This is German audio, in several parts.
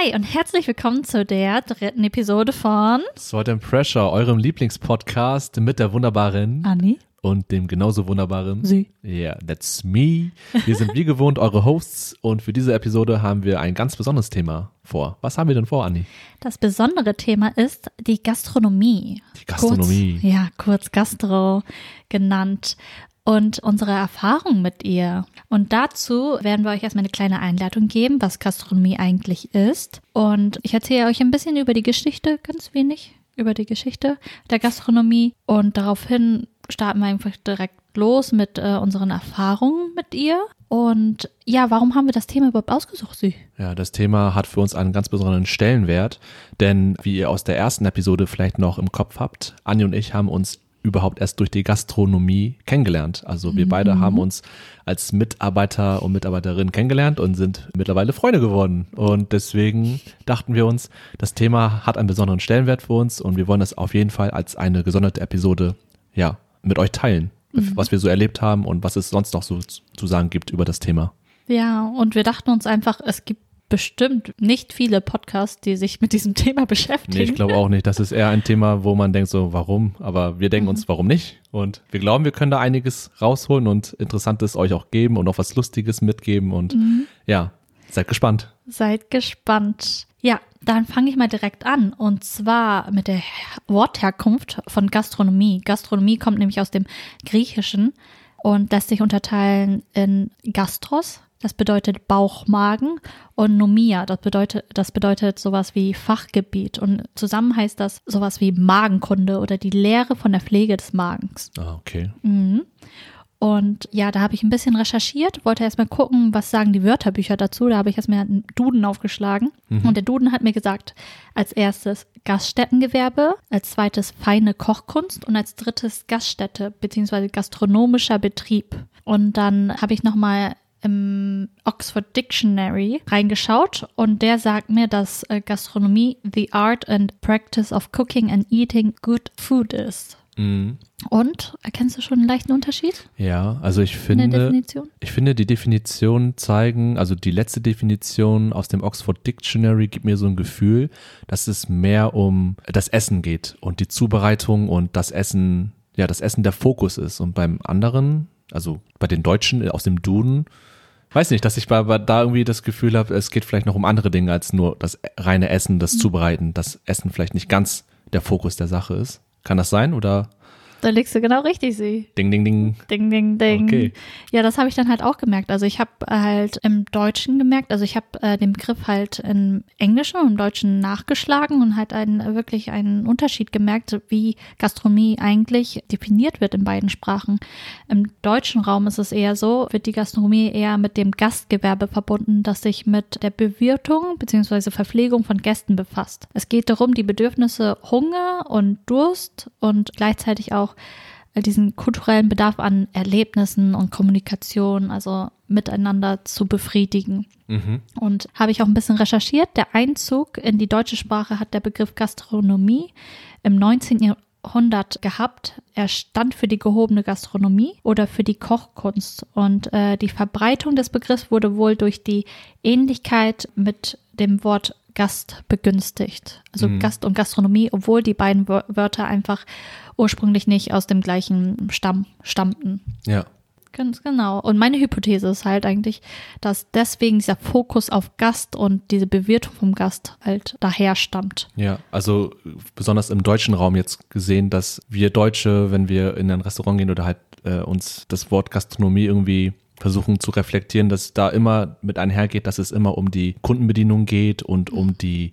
Hi und herzlich willkommen zu der dritten Episode von Salt and Pressure, eurem Lieblingspodcast mit der wunderbaren Anni und dem genauso wunderbaren Sie. Yeah, that's me. Wir sind wie gewohnt eure Hosts und für diese Episode haben wir ein ganz besonderes Thema vor. Was haben wir denn vor, Anni? Das besondere Thema ist die Gastronomie. Die Gastronomie. Kurz, ja, kurz Gastro genannt. Und unsere Erfahrung mit ihr. Und dazu werden wir euch erstmal eine kleine Einleitung geben, was Gastronomie eigentlich ist. Und ich erzähle euch ein bisschen über die Geschichte, ganz wenig über die Geschichte der Gastronomie. Und daraufhin starten wir einfach direkt los mit äh, unseren Erfahrungen mit ihr. Und ja, warum haben wir das Thema überhaupt ausgesucht, Sie? Ja, das Thema hat für uns einen ganz besonderen Stellenwert, denn wie ihr aus der ersten Episode vielleicht noch im Kopf habt, Anni und ich haben uns überhaupt erst durch die Gastronomie kennengelernt. Also wir beide haben uns als Mitarbeiter und Mitarbeiterinnen kennengelernt und sind mittlerweile Freunde geworden. Und deswegen dachten wir uns, das Thema hat einen besonderen Stellenwert für uns und wir wollen das auf jeden Fall als eine gesonderte Episode, ja, mit euch teilen, was wir so erlebt haben und was es sonst noch so zu sagen gibt über das Thema. Ja, und wir dachten uns einfach, es gibt bestimmt nicht viele Podcasts, die sich mit diesem Thema beschäftigen. Nee, ich glaube auch nicht. Das ist eher ein Thema, wo man denkt so, warum? Aber wir denken uns, warum nicht? Und wir glauben, wir können da einiges rausholen und Interessantes euch auch geben und auch was Lustiges mitgeben. Und ja, seid gespannt. Seid gespannt. Ja, dann fange ich mal direkt an. Und zwar mit der Wortherkunft von Gastronomie. Gastronomie kommt nämlich aus dem Griechischen und lässt sich unterteilen in Gastros, das bedeutet Bauch, Magen, und Nomia, das bedeutet, das bedeutet sowas wie Fachgebiet. Und zusammen heißt das sowas wie Magenkunde oder die Lehre von der Pflege des Magens. Ah, okay. Mhm. Und ja, da habe ich ein bisschen recherchiert, wollte erstmal gucken, was sagen die Wörterbücher dazu. Da habe ich erstmal einen Duden aufgeschlagen. Und der Duden hat mir gesagt, als erstes Gaststättengewerbe, als zweites feine Kochkunst und als drittes Gaststätte bzw. gastronomischer Betrieb. Und dann habe ich nochmal im Oxford Dictionary reingeschaut und der sagt mir, dass äh, Gastronomie the art and practice of cooking and eating good food ist. Mhm. Und erkennst du schon einen leichten Unterschied Ja, also ich finde, Definition? ich finde, die Definitionen zeigen, also die letzte Definition aus dem Oxford Dictionary gibt mir so ein Gefühl, dass es mehr um das Essen geht und die Zubereitung und das Essen, ja, das Essen der Fokus ist. Und beim anderen, also bei den Deutschen aus dem Duden, weiß nicht, dass ich bei, bei da irgendwie das Gefühl habe, es geht vielleicht noch um andere Dinge als nur das reine Essen, das Zubereiten, dass Essen vielleicht nicht ganz der Fokus der Sache ist. Kann das sein oder Da legst du genau richtig, sie. ding, ding, ding? Ding, ding, ding. Okay. Ja, das habe ich dann halt auch gemerkt. Also ich habe halt im Deutschen gemerkt, also ich habe äh, den Begriff halt im Englischen und im Deutschen nachgeschlagen und halt einen, wirklich einen Unterschied gemerkt, wie Gastronomie eigentlich definiert wird in beiden Sprachen. Im deutschen Raum ist es eher so, wird die Gastronomie eher mit dem Gastgewerbe verbunden, das sich mit der Bewirtung bzw. Verpflegung von Gästen befasst. Es geht darum, die Bedürfnisse Hunger und Durst und gleichzeitig auch diesen kulturellen Bedarf an Erlebnissen und Kommunikation, also miteinander zu befriedigen. Mhm. Und habe ich auch ein bisschen recherchiert. Der Einzug in die deutsche Sprache hat der Begriff Gastronomie im 19. Jahrhundert gehabt. Er stand für die gehobene Gastronomie oder für die Kochkunst. Und äh, die Verbreitung des Begriffs wurde wohl durch die Ähnlichkeit mit dem Wort Gast begünstigt. Also Mhm. Gast und Gastronomie, obwohl die beiden Wör- Wörter einfach ursprünglich nicht aus dem gleichen Stamm stammten. Ja. Ganz genau. Und meine Hypothese ist halt eigentlich, dass deswegen dieser Fokus auf Gast und diese Bewirtung vom Gast halt daher stammt. Ja, also besonders im deutschen Raum jetzt gesehen, dass wir Deutsche, wenn wir in ein Restaurant gehen oder halt äh, uns das Wort Gastronomie irgendwie versuchen zu reflektieren, dass da immer mit einhergeht, dass es immer um die Kundenbedienung geht und um die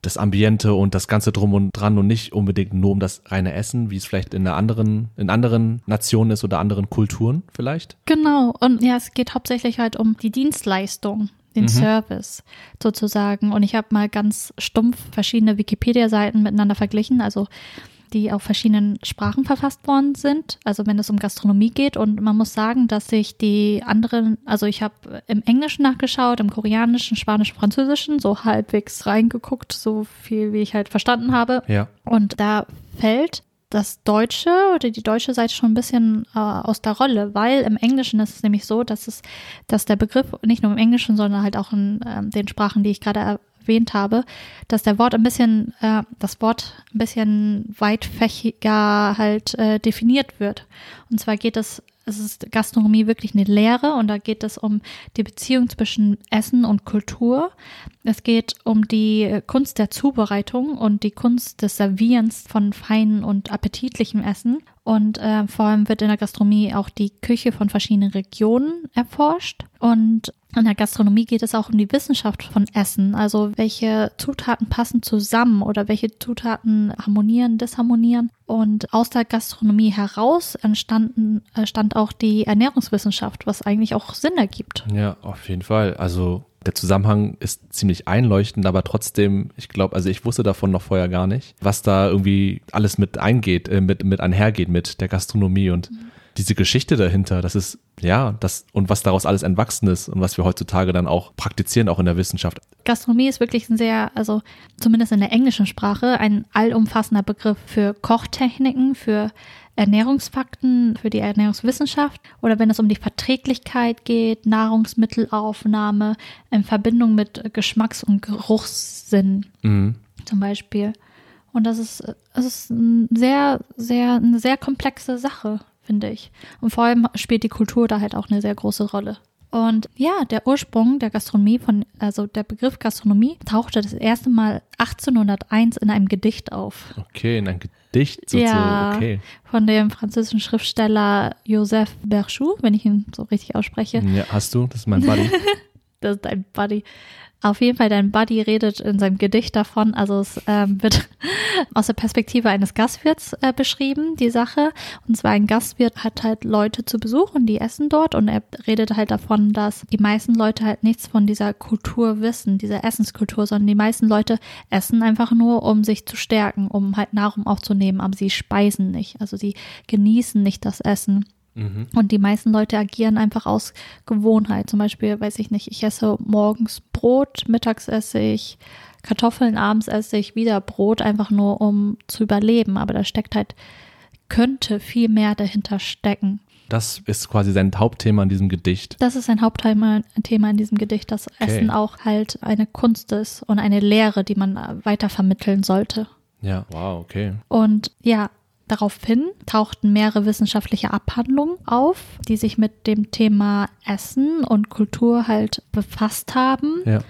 das Ambiente und das ganze drum und dran und nicht unbedingt nur um das reine Essen, wie es vielleicht in einer anderen in anderen Nationen ist oder anderen Kulturen vielleicht. Genau. Und ja, es geht hauptsächlich halt um die Dienstleistung, den Service sozusagen. Und ich habe mal ganz stumpf verschiedene Wikipedia-Seiten miteinander verglichen, also die auf verschiedenen Sprachen verfasst worden sind, also wenn es um Gastronomie geht. Und man muss sagen, dass sich die anderen, also ich habe im Englischen nachgeschaut, im Koreanischen, Spanischen, Französischen, so halbwegs reingeguckt, so viel wie ich halt verstanden habe. Ja. Und da fällt das Deutsche oder die deutsche Seite schon ein bisschen äh, aus der Rolle, weil im Englischen ist es nämlich so, dass es, dass der Begriff nicht nur im Englischen, sondern halt auch in ähm, den Sprachen, die ich gerade erwähnt habe, dass der Wort ein bisschen, äh, das Wort ein bisschen weitfächiger halt äh, definiert wird. Und zwar geht es es ist Gastronomie wirklich eine Lehre und da geht es um die Beziehung zwischen Essen und Kultur. Es geht um die Kunst der Zubereitung und die Kunst des Servierens von feinen und appetitlichem Essen. Und äh, vor allem wird in der Gastronomie auch die Küche von verschiedenen Regionen erforscht. Und in der Gastronomie geht es auch um die Wissenschaft von Essen, also welche Zutaten passen zusammen oder welche Zutaten harmonieren, disharmonieren. Und aus der Gastronomie heraus entstanden, äh, stand auch die Ernährungswissenschaft, was eigentlich auch Sinn ergibt. Ja, auf jeden Fall. Also der Zusammenhang ist ziemlich einleuchtend, aber trotzdem, ich glaube, also ich wusste davon noch vorher gar nicht, was da irgendwie alles mit eingeht, äh, mit, mit einhergeht mit der Gastronomie und mhm. Diese Geschichte dahinter, das ist, ja, das und was daraus alles entwachsen ist und was wir heutzutage dann auch praktizieren, auch in der Wissenschaft. Gastronomie ist wirklich ein sehr, also zumindest in der englischen Sprache, ein allumfassender Begriff für Kochtechniken, für Ernährungsfakten für die Ernährungswissenschaft oder wenn es um die Verträglichkeit geht, Nahrungsmittelaufnahme in Verbindung mit Geschmacks- und Geruchssinn mhm. zum Beispiel. Und das ist, das ist ein sehr, sehr, eine sehr komplexe Sache, finde ich. Und vor allem spielt die Kultur da halt auch eine sehr große Rolle. Und ja, der Ursprung der Gastronomie von, also der Begriff Gastronomie tauchte das erste Mal 1801 in einem Gedicht auf. Okay, in einem Gedicht sozusagen. Ja, okay. von dem französischen Schriftsteller Joseph Berchou, wenn ich ihn so richtig ausspreche. Ja, hast du? Das ist mein Buddy. das ist dein Buddy. Auf jeden Fall, dein Buddy redet in seinem Gedicht davon, also es ähm, wird aus der Perspektive eines Gastwirts äh, beschrieben, die Sache. Und zwar ein Gastwirt hat halt Leute zu Besuch und die essen dort und er redet halt davon, dass die meisten Leute halt nichts von dieser Kultur wissen, dieser Essenskultur, sondern die meisten Leute essen einfach nur, um sich zu stärken, um halt Nahrung aufzunehmen, aber sie speisen nicht. Also sie genießen nicht das Essen. Mhm. Und die meisten Leute agieren einfach aus Gewohnheit. Zum Beispiel, weiß ich nicht, ich esse morgens Brot, mittags esse ich Kartoffeln, abends esse ich wieder Brot, einfach nur um zu überleben. Aber da steckt halt, könnte viel mehr dahinter stecken. Das ist quasi sein Hauptthema in diesem Gedicht. Das ist sein Hauptthema Thema in diesem Gedicht, dass okay. Essen auch halt eine Kunst ist und eine Lehre, die man weitervermitteln sollte. Ja, wow, okay. Und ja, Daraufhin tauchten mehrere wissenschaftliche Abhandlungen auf, die sich mit dem Thema Essen und Kultur halt befasst haben. Ja.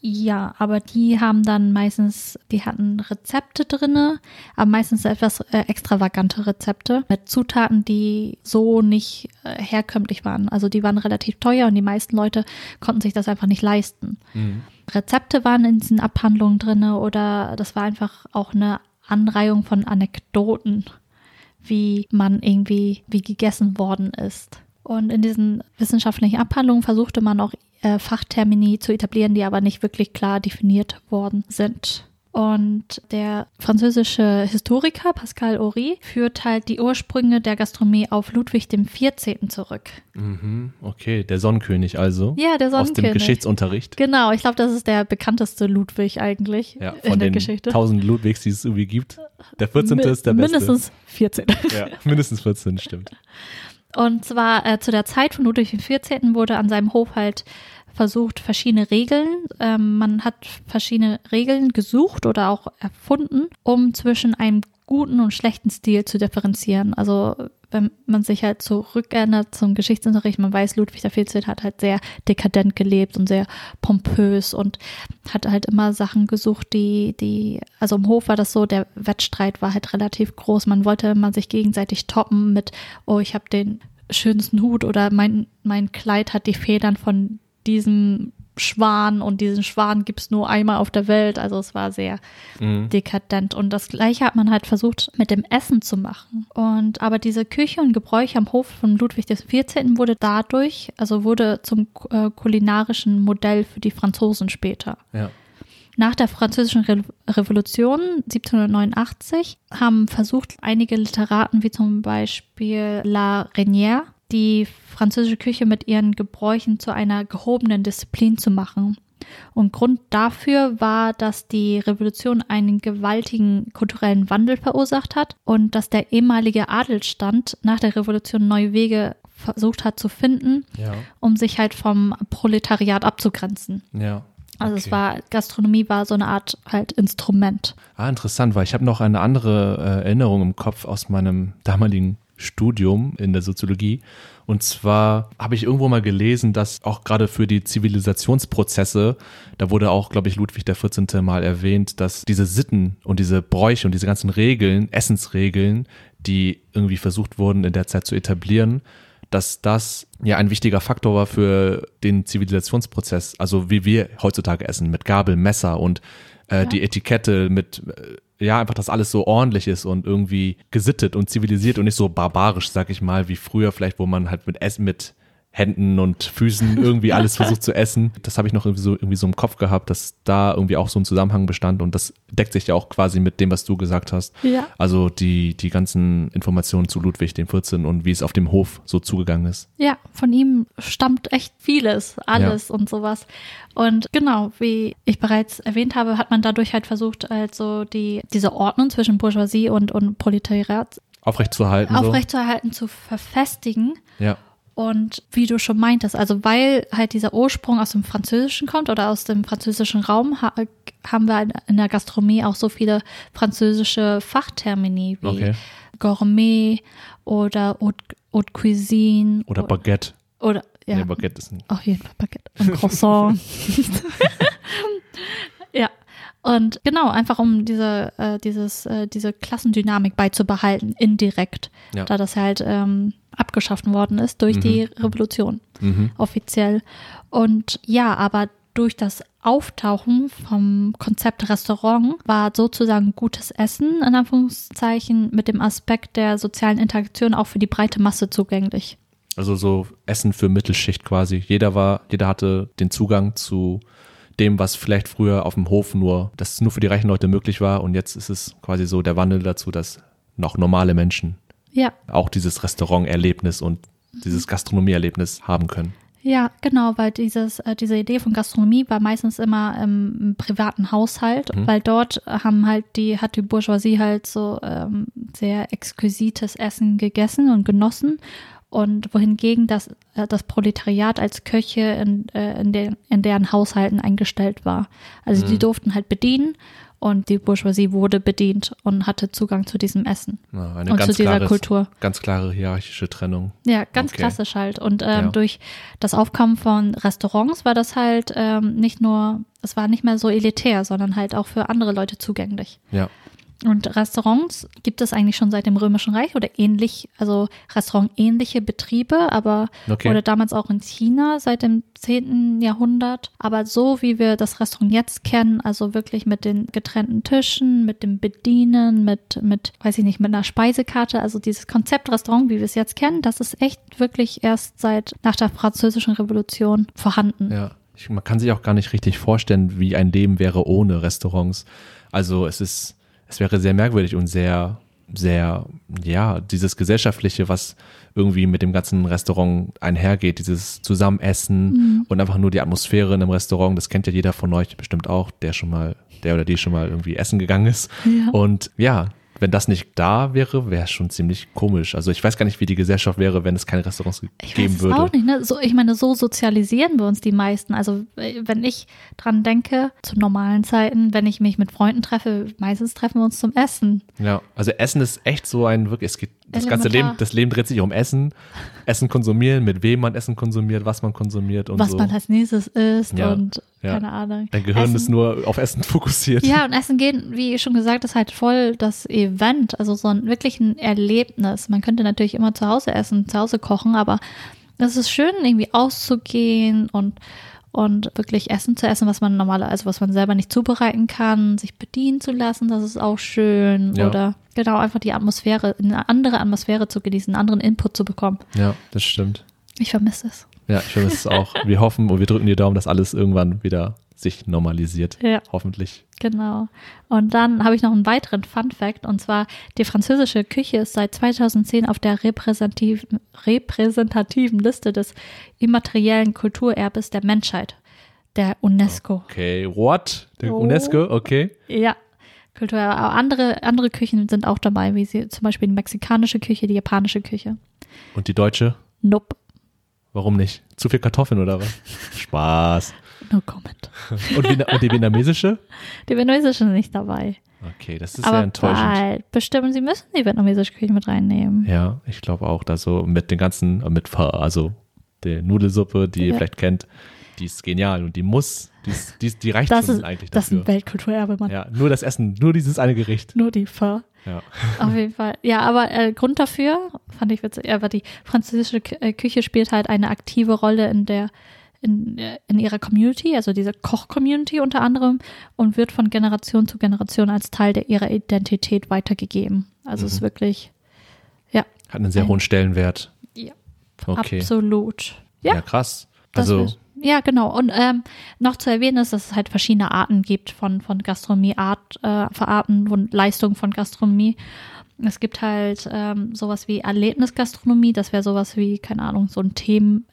Ja, aber die haben dann meistens, die hatten Rezepte drinne, aber meistens etwas äh, extravagante Rezepte mit Zutaten, die so nicht äh, herkömmlich waren. Also die waren relativ teuer und die meisten Leute konnten sich das einfach nicht leisten. Mhm. Rezepte waren in diesen Abhandlungen drinne oder das war einfach auch eine Anreihung von Anekdoten, wie man irgendwie, wie gegessen worden ist. Und in diesen wissenschaftlichen Abhandlungen versuchte man auch äh, Fachtermini zu etablieren, die aber nicht wirklich klar definiert worden sind. Und der französische Historiker Pascal Horry führt halt die Ursprünge der Gastronomie auf Ludwig XIV. zurück. Mhm, okay, der Sonnenkönig also. Ja, der Sonnenkönig. Aus dem Geschichtsunterricht. Genau, ich glaube, das ist der bekannteste Ludwig eigentlich ja, von in der den Geschichte. tausend Ludwigs, die es irgendwie gibt. Der 14. Mi ist der beste. Mindestens 14. Ja, mindestens 14, stimmt. Und zwar äh, zu der Zeit von Ludwig XIV. wurde an seinem Hof halt versucht, verschiedene Regeln, ähm, man hat verschiedene Regeln gesucht oder auch erfunden, um zwischen einem guten und schlechten Stil zu differenzieren. Also wenn man sich halt zurückerinnert zum Geschichtsunterricht, man weiß, Ludwig XIV. hat halt sehr dekadent gelebt und sehr pompös und hat halt immer Sachen gesucht, die, die, also im Hof war das so, der Wettstreit war halt relativ groß. Man wollte immer sich gegenseitig toppen mit, oh, ich habe den schönsten Hut oder mein, mein Kleid hat die Federn von diesem Schwan und diesen Schwan gibt es nur einmal auf der Welt. Also es war sehr mhm. dekadent. Und das gleiche hat man halt versucht mit dem Essen zu machen. Und aber diese Küche und Gebräuche am Hof von Ludwig XIV. wurde dadurch, also wurde zum äh, kulinarischen Modell für die Franzosen später. Ja. Nach der Französischen Re Revolution 1789 haben versucht einige Literaten wie zum Beispiel La Reynière die französische Küche mit ihren Gebräuchen zu einer gehobenen Disziplin zu machen. Und Grund dafür war, dass die Revolution einen gewaltigen kulturellen Wandel verursacht hat und dass der ehemalige Adelstand nach der Revolution neue Wege versucht hat zu finden, ja. um sich halt vom Proletariat abzugrenzen. Ja. Also es Okay. war, Gastronomie war so eine Art halt Instrument. Ah, interessant, weil ich habe noch eine andere äh, Erinnerung im Kopf aus meinem damaligen Studium in der Soziologie. Und zwar habe ich irgendwo mal gelesen, dass auch gerade für die Zivilisationsprozesse, da wurde auch, glaube ich, Ludwig der 14. mal erwähnt, dass diese Sitten und diese Bräuche und diese ganzen Regeln, Essensregeln, die irgendwie versucht wurden in der Zeit zu etablieren, dass das ja ein wichtiger Faktor war für den Zivilisationsprozess, also wie wir heutzutage essen, mit Gabel, Messer und äh, Ja. die Etikette mit, äh, ja, einfach, dass alles so ordentlich ist und irgendwie gesittet und zivilisiert und nicht so barbarisch, sag ich mal, wie früher vielleicht, wo man halt mit Essen, mit Händen und Füßen irgendwie alles versucht zu essen. Das habe ich noch irgendwie so, irgendwie so im Kopf gehabt, dass da irgendwie auch so ein Zusammenhang bestand und das deckt sich ja auch quasi mit dem, was du gesagt hast. Ja. Also die, die ganzen Informationen zu Ludwig dem 14. und wie es auf dem Hof so zugegangen ist. Ja, von ihm stammt echt vieles, alles und sowas. Und genau, wie ich bereits erwähnt habe, hat man dadurch halt versucht, also die, diese Ordnung zwischen Bourgeoisie und, und Proletariat Aufrechtzuerhalten. aufrechtzuerhalten, zu verfestigen. So. Ja. Und wie du schon meintest, also weil halt dieser Ursprung aus dem Französischen kommt oder aus dem französischen Raum, ha haben wir in der Gastronomie auch so viele französische Fachtermini wie Okay. Gourmet oder Haute, Haute Cuisine Oder Baguette. oder ja, Nee, Baguette ist ein, auf jeden Fall Baguette und Croissant. Und genau, einfach um diese, äh, dieses, äh, diese Klassendynamik beizubehalten, indirekt, Ja. da das halt ähm, abgeschafft worden ist durch die Revolution mhm. offiziell. Und ja, aber durch das Auftauchen vom Konzept Restaurant war sozusagen gutes Essen, in Anführungszeichen, mit dem Aspekt der sozialen Interaktion auch für die breite Masse zugänglich. Also so Essen für Mittelschicht quasi. Jeder war, jeder hatte den Zugang zu dem, was vielleicht früher auf dem Hof nur, das nur für die reichen Leute möglich war. Und jetzt ist es quasi so der Wandel dazu, dass noch normale Menschen Ja, auch dieses Restauranterlebnis und dieses Gastronomieerlebnis haben können. Ja, genau, weil dieses, äh, diese Idee von Gastronomie war meistens immer im, im privaten Haushalt, weil dort haben halt die, hat die Bourgeoisie halt so ähm, sehr exquisites Essen gegessen und genossen. Und wohingegen das, äh, das Proletariat als Köche in, äh, in, der, in deren Haushalten eingestellt war. Also die durften halt bedienen und die Bourgeoisie wurde bedient und hatte Zugang zu diesem Essen. Ja, eine Und zu ganz dieser klare, Kultur. ganz klare hierarchische Trennung. Ja, ganz Okay. klassisch halt. Und ähm, Ja. durch das Aufkommen von Restaurants war das halt ähm, nicht nur, es war nicht mehr so elitär, sondern halt auch für andere Leute zugänglich. Ja. Und Restaurants gibt es eigentlich schon seit dem Römischen Reich oder ähnlich, also restaurantähnliche Betriebe, aber Okay. oder damals auch in China seit dem 10. Jahrhundert. Aber so wie wir das Restaurant jetzt kennen, also wirklich mit den getrennten Tischen, mit dem Bedienen, mit, mit, weiß ich nicht, mit einer Speisekarte, also dieses Konzept Restaurant, wie wir es jetzt kennen, das ist echt wirklich erst seit nach der Französischen Revolution vorhanden. Ja. Ich, man kann sich auch gar nicht richtig vorstellen, wie ein Leben wäre ohne Restaurants. Also es ist, es wäre sehr merkwürdig und sehr, sehr, ja, dieses Gesellschaftliche, was irgendwie mit dem ganzen Restaurant einhergeht, dieses Zusammenessen und einfach nur die Atmosphäre in einem Restaurant, das kennt ja jeder von euch bestimmt auch, der schon mal, der oder die schon mal irgendwie essen gegangen ist. Ja. Und ja, wenn das nicht da wäre, wäre es schon ziemlich komisch. Also ich weiß gar nicht, wie die Gesellschaft wäre, wenn es keine Restaurants ge- Ich geben weiß würde. auch nicht, ne? So, ich meine, so sozialisieren wir uns die meisten. Also, äh, wenn ich dran denke, zu normalen Zeiten, wenn ich mich mit Freunden treffe, meistens treffen wir uns zum Essen. Ja, also Essen ist echt so ein wirklich, es geht, das ganze. Leben, das Leben dreht sich um Essen, Essen konsumieren, mit wem man Essen konsumiert, was man konsumiert und was so. man als nächstes isst Ja, und ja. keine Ahnung. Dein Gehirn Essen, ist nur auf Essen fokussiert. Ja, und Essen gehen, wie schon gesagt, ist halt voll das Event, also so ein wirklich ein Erlebnis. Man könnte natürlich immer zu Hause essen, zu Hause kochen, aber es ist schön, irgendwie auszugehen und und wirklich Essen zu essen, was man normal, also was man selber nicht zubereiten kann, sich bedienen zu lassen, das ist auch schön. Ja. Oder genau einfach die Atmosphäre, eine andere Atmosphäre zu genießen, einen anderen Input zu bekommen. Ja, das stimmt. Ich vermisse es. Ja, ich vermisse es auch. Wir hoffen und wir drücken die Daumen, dass alles irgendwann wieder sich normalisiert. Ja. Hoffentlich. Genau. Und dann habe ich noch einen weiteren Fun Fact und zwar die französische Küche ist seit 2010 auf der repräsentativen, repräsentativen Liste des immateriellen Kulturerbes der Menschheit, der UNESCO. Okay, what? Der Oh. UNESCO, okay. Ja. Aber andere, andere Küchen sind auch dabei, wie sie zum Beispiel die mexikanische Küche, die japanische Küche. Und die deutsche? Nope. Warum nicht? Zu viel Kartoffeln oder was? Spaß. No comment. Und, und die vietnamesische? Die vietnamesische ist nicht dabei. Okay, das ist Aber sehr enttäuschend. bald bestimmen, sie müssen die vietnamesische Küche mit reinnehmen. Ja, ich glaube auch, dass so mit den ganzen, mit Pho, also der Nudelsuppe, die ihr Ja. vielleicht kennt, die ist genial und die muss, die, ist, die, ist- die reicht Das schon ist, eigentlich das ist dafür. ein Weltkulturerbe, Mann. ja, nur das Essen, nur dieses eine Gericht. Nur die Pho. Ja. Auf jeden Fall. Ja, aber äh, Grund dafür, fand ich witzig, aber die französische äh, Küche spielt halt eine aktive Rolle in der in, äh, in ihrer Community, also dieser Koch-Community unter anderem, und wird von Generation zu Generation als Teil der, ihrer Identität weitergegeben. Also es ist wirklich, ja, Hat einen sehr Ein- hohen Stellenwert. ja Okay. absolut. Ja, Ja, krass. Also, ja, genau. Und ähm, noch zu erwähnen ist, dass es halt verschiedene Arten gibt von, von Gastronomie, Art, äh, Verarten und Leistungen von Gastronomie. Es gibt halt ähm, sowas wie Erlebnisgastronomie, das wäre sowas wie, keine Ahnung, so ein Themen-Dinner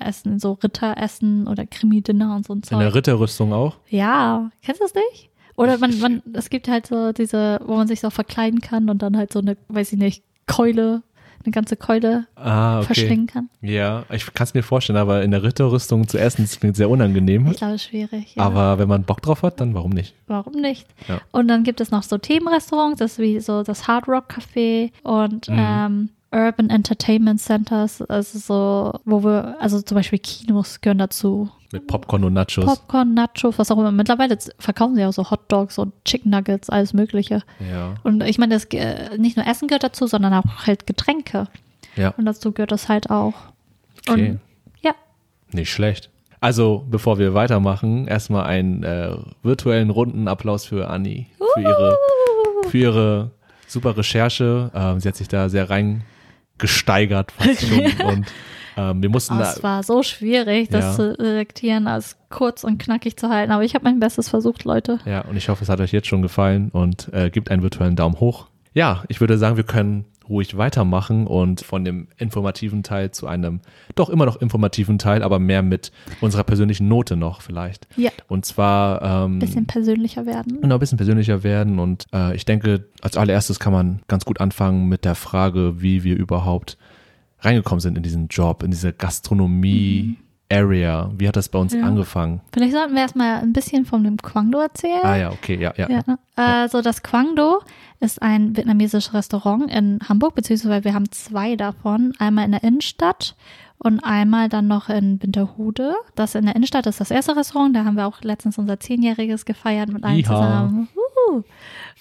essen, so Ritteressen oder Krimi-Dinner und so ein in Zeug. der Ritterrüstung auch. Ja, kennst du das nicht? Oder man, man, es gibt halt so diese, wo man sich so verkleiden kann und dann halt so eine, weiß ich nicht, Keule, eine ganze Keule Ah, okay. verschlingen kann. Ja, ich kann es mir vorstellen, aber in der Ritterrüstung zu essen, das klingt sehr unangenehm. Ich glaube, schwierig. Ja. Aber wenn man Bock drauf hat, dann warum nicht? Warum nicht? Ja. Und dann gibt es noch so Themenrestaurants, das ist wie so das Hard Rock Café und Mhm. ähm, Urban Entertainment Centers, also so, wo wir, also zum Beispiel Kinos gehören dazu. Mit Popcorn und Nachos. Popcorn, Nachos, was auch immer. Mittlerweile verkaufen sie auch so Hot Dogs und Chicken Nuggets, alles Mögliche. ja, Und ich meine, das, äh, nicht nur Essen gehört dazu, sondern auch halt Getränke. ja, Und dazu gehört das halt auch. okay. Und ja, Nicht schlecht. Also, bevor wir weitermachen, erstmal einen äh, virtuellen runden Applaus für Anni, für ihre, für ihre super Recherche. Ähm, sie hat sich da sehr reingesteigert fast schon. und ähm, wir mussten Oh, da, es war so schwierig, das Ja. zu selektieren, als kurz und knackig zu halten. Aber ich habe mein Bestes versucht, Leute. ja, und ich hoffe, es hat euch jetzt schon gefallen und äh, gibt einen virtuellen Daumen hoch. Ja, ich würde sagen, wir können ruhig weitermachen und von dem informativen Teil zu einem doch immer noch informativen Teil, aber mehr mit unserer persönlichen Note noch vielleicht. Ja, Und zwar ähm, ein bisschen persönlicher werden. genau, ein bisschen persönlicher werden. Und äh, ich denke, als allererstes kann man ganz gut anfangen mit der Frage, wie wir überhaupt reingekommen sind in diesen Job, in diese Gastronomie-Area. Wie hat das bei uns Ja. angefangen? Vielleicht sollten wir erstmal ein bisschen von dem Kwangdo erzählen. Ah ja, okay, ja, ja. Ja, ne? Also das Kwangdo ist ein vietnamesisches Restaurant in Hamburg, beziehungsweise wir haben zwei davon. Einmal in der Innenstadt und einmal dann noch in Winterhude. Das in der Innenstadt ist das erste Restaurant. Da haben wir auch letztens unser Zehnjähriges gefeiert mit allen Iha. zusammen.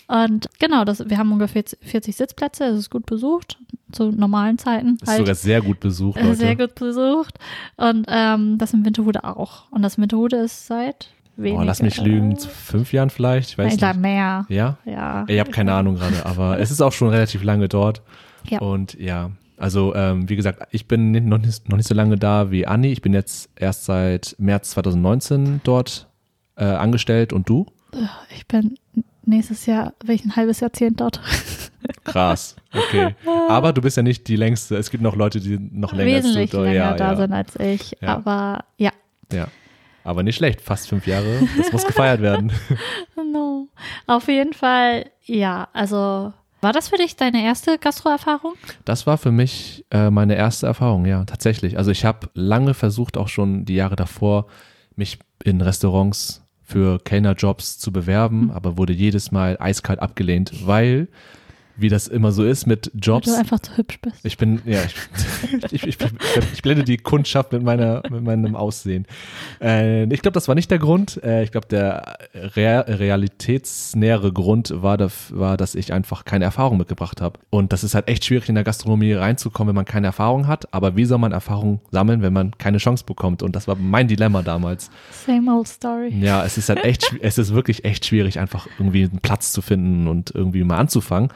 Und genau, das, wir haben ungefähr 40 Sitzplätze. Es ist gut besucht zu normalen Zeiten. Ist sogar sehr gut besucht, Äh, Leute. Sehr gut besucht. Und ähm, das in Winterhude auch. Und das in Winterhude ist seit weniger. Oh, lass mich lügen, zu fünf Jahren vielleicht, ich weiß glaube nicht. mehr. Ja? Ja. Ich habe keine Ahnung gerade, aber es ist auch schon relativ lange dort. Ja. Und ja, also ähm, wie gesagt, ich bin noch, nicht, noch nicht so lange da wie Anni. Ich bin jetzt erst seit März 2019 dort äh, angestellt und du? Ich bin nächstes Jahr, bin ich ein halbes Jahrzehnt dort. Krass, okay. Aber du bist ja nicht die längste. Es gibt noch Leute, die noch länger als Wesentlich du länger ja, da ja, sind als ich. Ja. Aber ja. ja. Aber nicht schlecht, fast fünf Jahre. Das muss gefeiert werden. No. Auf jeden Fall, ja, also war das für dich deine erste Gastroerfahrung? Das war für mich äh, meine erste Erfahrung, ja, tatsächlich. Also ich habe lange versucht, auch schon die Jahre davor, mich in Restaurants für Kellnerjobs zu bewerben, aber wurde jedes Mal eiskalt abgelehnt, weil, wie das immer so ist mit Weil Jobs, du einfach zu hübsch bist. ich bin, ja, ich, ich, ich, ich blende die Kundschaft mit, meiner, mit meinem Aussehen. Äh, ich glaube, das war nicht der Grund. Äh, ich glaube, der rea realitätsnähere Grund war, war, dass ich einfach keine Erfahrung mitgebracht habe. Und das ist halt echt schwierig, in der Gastronomie reinzukommen, wenn man keine Erfahrung hat. Aber wie soll man Erfahrung sammeln, wenn man keine Chance bekommt? Und das war mein Dilemma damals. Same old story. Ja, es ist halt echt, es ist wirklich echt schwierig, einfach irgendwie einen Platz zu finden und irgendwie mal anzufangen.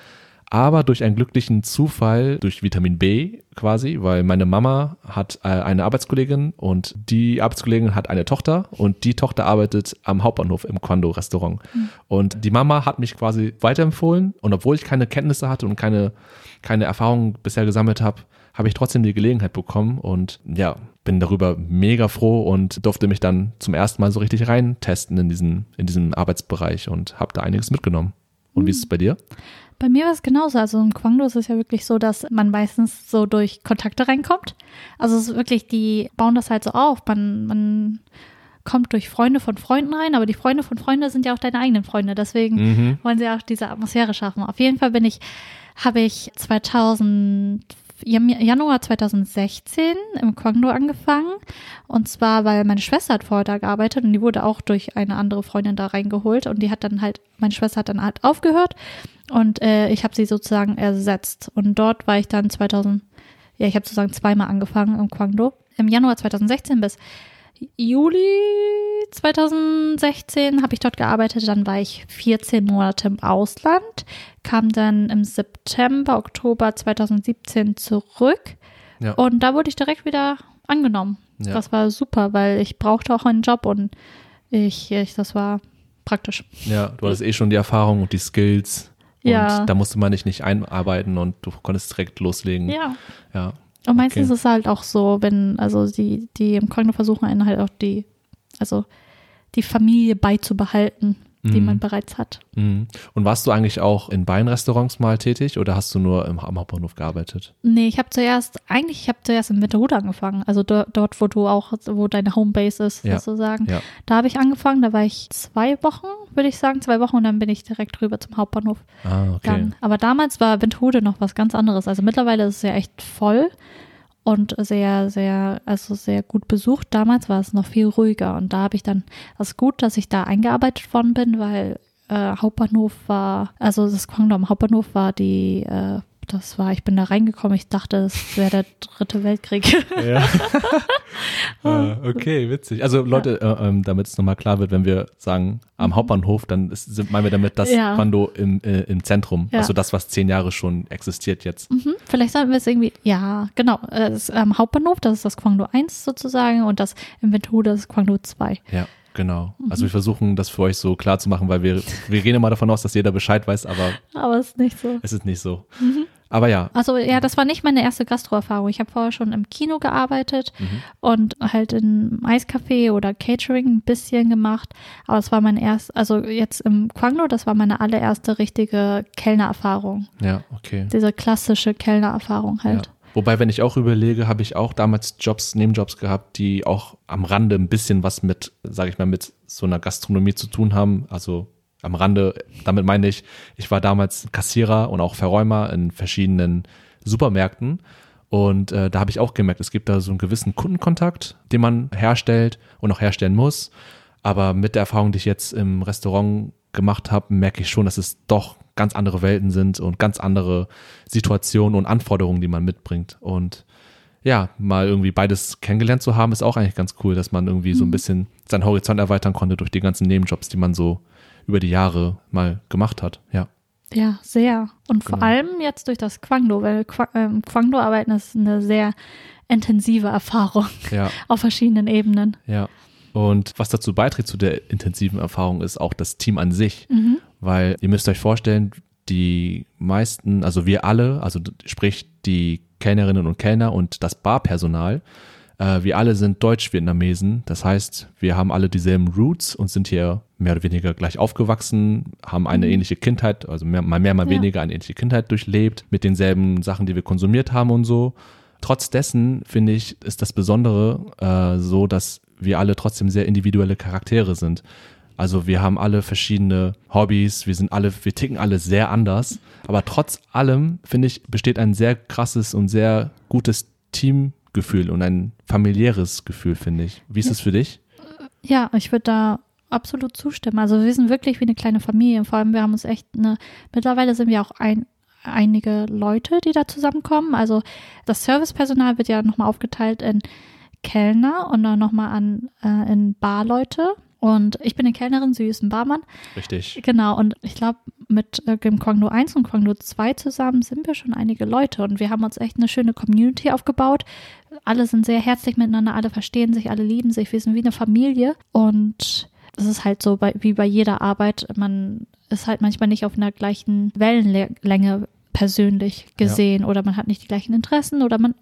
Aber durch einen glücklichen Zufall, durch Vitamin B quasi, weil meine Mama hat äh, eine Arbeitskollegin und die Arbeitskollegin hat eine Tochter und die Tochter arbeitet am Hauptbahnhof im Quando-Restaurant. Und die Mama hat mich quasi weiterempfohlen und obwohl ich keine Kenntnisse hatte und keine, keine Erfahrung bisher gesammelt habe, habe ich trotzdem die Gelegenheit bekommen und ja, bin darüber mega froh und durfte mich dann zum ersten Mal so richtig reintesten in diesen, in diesem Arbeitsbereich und habe da einiges mitgenommen. Und wie ist es bei dir? Bei mir war es genauso. Also im Kwangdo ist es ja wirklich so, dass man meistens so durch Kontakte reinkommt. Also es ist wirklich, die bauen das halt so auf. Man, man kommt durch Freunde von Freunden rein, aber die Freunde von Freunden sind ja auch deine eigenen Freunde. Deswegen Mhm. wollen sie auch diese Atmosphäre schaffen. Auf jeden Fall bin ich, habe ich 2000, Jan- Januar 2016 im Kwangdo angefangen. Und zwar, weil meine Schwester hat vorher da gearbeitet und die wurde auch durch eine andere Freundin da reingeholt. Und die hat dann halt, meine Schwester hat dann halt aufgehört und äh, ich habe sie sozusagen ersetzt. Und dort war ich dann 2000, ja, ich habe sozusagen zweimal angefangen im Kwangdo. Im Januar 2016 bis Juli 2016 habe ich dort gearbeitet. Dann war ich 14 Monate im Ausland, kam dann im September, Oktober 2017 zurück Ja. und da wurde ich direkt wieder angenommen. Ja. Das war super, weil ich brauchte auch einen Job und ich, ich das war praktisch. Ja, du hattest eh schon die Erfahrung und die Skills. Und Ja. da musste man dich nicht einarbeiten und du konntest direkt loslegen. Ja. Ja. Und meistens Okay. ist es halt auch so, wenn, also die, die im Kogno versuchen einen halt auch die, also die Familie beizubehalten, die Mhm. man bereits hat. Mhm. Und warst du eigentlich auch in beiden Restaurants mal tätig oder hast du nur im, am Hauptbahnhof gearbeitet? Nee, ich habe zuerst, eigentlich, ich habe zuerst in Winterhude angefangen, also do, dort, wo du auch, wo deine Homebase ist, Ja. sozusagen. Ja. Da habe ich angefangen, da war ich zwei Wochen, würde ich sagen, zwei Wochen und dann bin ich direkt rüber zum Hauptbahnhof. Ah, okay. Dann. Aber damals war Winterhude noch was ganz anderes. Also mittlerweile ist es ja echt voll und sehr, sehr, also sehr gut besucht. Damals war es noch viel ruhiger und da habe ich dann, das ist gut, dass ich da eingearbeitet worden bin, weil äh, Hauptbahnhof war, also das Kwangdo am Hauptbahnhof war die, äh, das war, ich bin da reingekommen, ich dachte, es wäre der dritte Weltkrieg. Ja. Ah, okay, witzig. Also Leute, äh, ähm, damit es nochmal klar wird, wenn wir sagen am Hauptbahnhof, dann ist, sind, meinen wir damit das Mhm. Ja. Quando im, äh, im Zentrum. Ja. Also das, was zehn Jahre schon existiert jetzt. Mhm, Vielleicht sollten wir es irgendwie, ja, genau, äh, das am Hauptbahnhof, das ist das Kwangdo 1 sozusagen und das im das Kwangdo 2. Ja, genau. Mhm. Also wir versuchen das für euch so klar zu machen, weil wir, wir gehen immer davon aus, dass jeder Bescheid weiß, aber Aber ist nicht so. es ist nicht so. Mhm. Aber ja, Also ja, das war nicht meine erste Gastroerfahrung. Ich habe vorher schon im Kino gearbeitet Mhm. und halt in Eiscafé oder Catering ein bisschen gemacht. Aber es war mein erst, also jetzt im Kwanglo, das war meine allererste richtige Kellnererfahrung. ja, okay. Diese klassische Kellnererfahrung halt. Ja. Wobei, wenn ich auch überlege, habe ich auch damals Jobs, Nebenjobs gehabt, die auch am Rande ein bisschen was mit, sage ich mal, mit so einer Gastronomie zu tun haben. Also am Rande, damit meine ich, ich war damals Kassierer und auch Verräumer in verschiedenen Supermärkten. Und äh, da habe ich auch gemerkt, es gibt da so einen gewissen Kundenkontakt, den man herstellt und auch herstellen muss. Aber mit der Erfahrung, die ich jetzt im Restaurant gemacht habe, merke ich schon, dass es doch ganz andere Welten sind und ganz andere Situationen und Anforderungen, die man mitbringt. Und ja, mal irgendwie beides kennengelernt zu haben, ist auch eigentlich ganz cool, dass man irgendwie so ein bisschen seinen Horizont erweitern konnte durch die ganzen Nebenjobs, die man so über die Jahre mal gemacht hat. Ja. Ja, sehr. Und vor Genau. allem jetzt durch das Kwangdo, weil ähm, Kwangdo arbeiten ist eine sehr intensive Erfahrung Ja, auf verschiedenen Ebenen. ja. Und was dazu beiträgt zu der intensiven Erfahrung, ist auch das Team an sich. Mhm. Weil ihr müsst euch vorstellen, die meisten, also wir alle, also sprich die Kellnerinnen und Kellner und das Barpersonal, äh, wir alle sind Deutsch-Vietnamesen. Das heißt, wir haben alle dieselben Roots und sind hier mehr oder weniger gleich aufgewachsen, haben eine ähnliche Kindheit, also mehr, mal mehr, mal Mhm. Ja. weniger eine ähnliche Kindheit durchlebt, mit denselben Sachen, die wir konsumiert haben und so. Trotz dessen, finde ich, ist das Besondere äh, so, dass wir alle trotzdem sehr individuelle Charaktere sind. Also wir haben alle verschiedene Hobbys, wir sind alle, wir ticken alle sehr anders. Aber trotz allem, finde ich, besteht ein sehr krasses und sehr gutes Teamgefühl und ein familiäres Gefühl, finde ich. Wie ist es für dich? Ja, ich würde da absolut zustimmen. Also wir sind wirklich wie eine kleine Familie. Vor allem, wir haben uns echt eine, mittlerweile sind wir auch ein, einige Leute, die da zusammenkommen. Also das Servicepersonal wird ja nochmal aufgeteilt in Kellner und dann nochmal an äh, in Barleute. Und ich bin eine Kellnerin, sie ist ein Barmann. Richtig. Genau, und ich glaube, mit äh, dem Kwangdo 1 und Kwangdo 2 zusammen sind wir schon einige Leute und wir haben uns echt eine schöne Community aufgebaut. Alle sind sehr herzlich miteinander, alle verstehen sich, alle lieben sich, wir sind wie eine Familie und es ist halt so bei, wie bei jeder Arbeit, man ist halt manchmal nicht auf einer gleichen Wellenlänge persönlich gesehen oder man hat nicht die gleichen Interessen oder man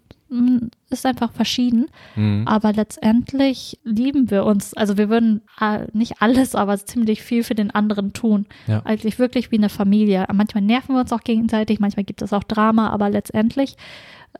ist einfach verschieden. Mhm. Aber letztendlich lieben wir uns. Also wir würden äh, nicht alles, aber ziemlich viel für den anderen tun. Ja. Eigentlich wirklich wie eine Familie. Manchmal nerven wir uns auch gegenseitig, manchmal gibt es auch Drama, aber letztendlich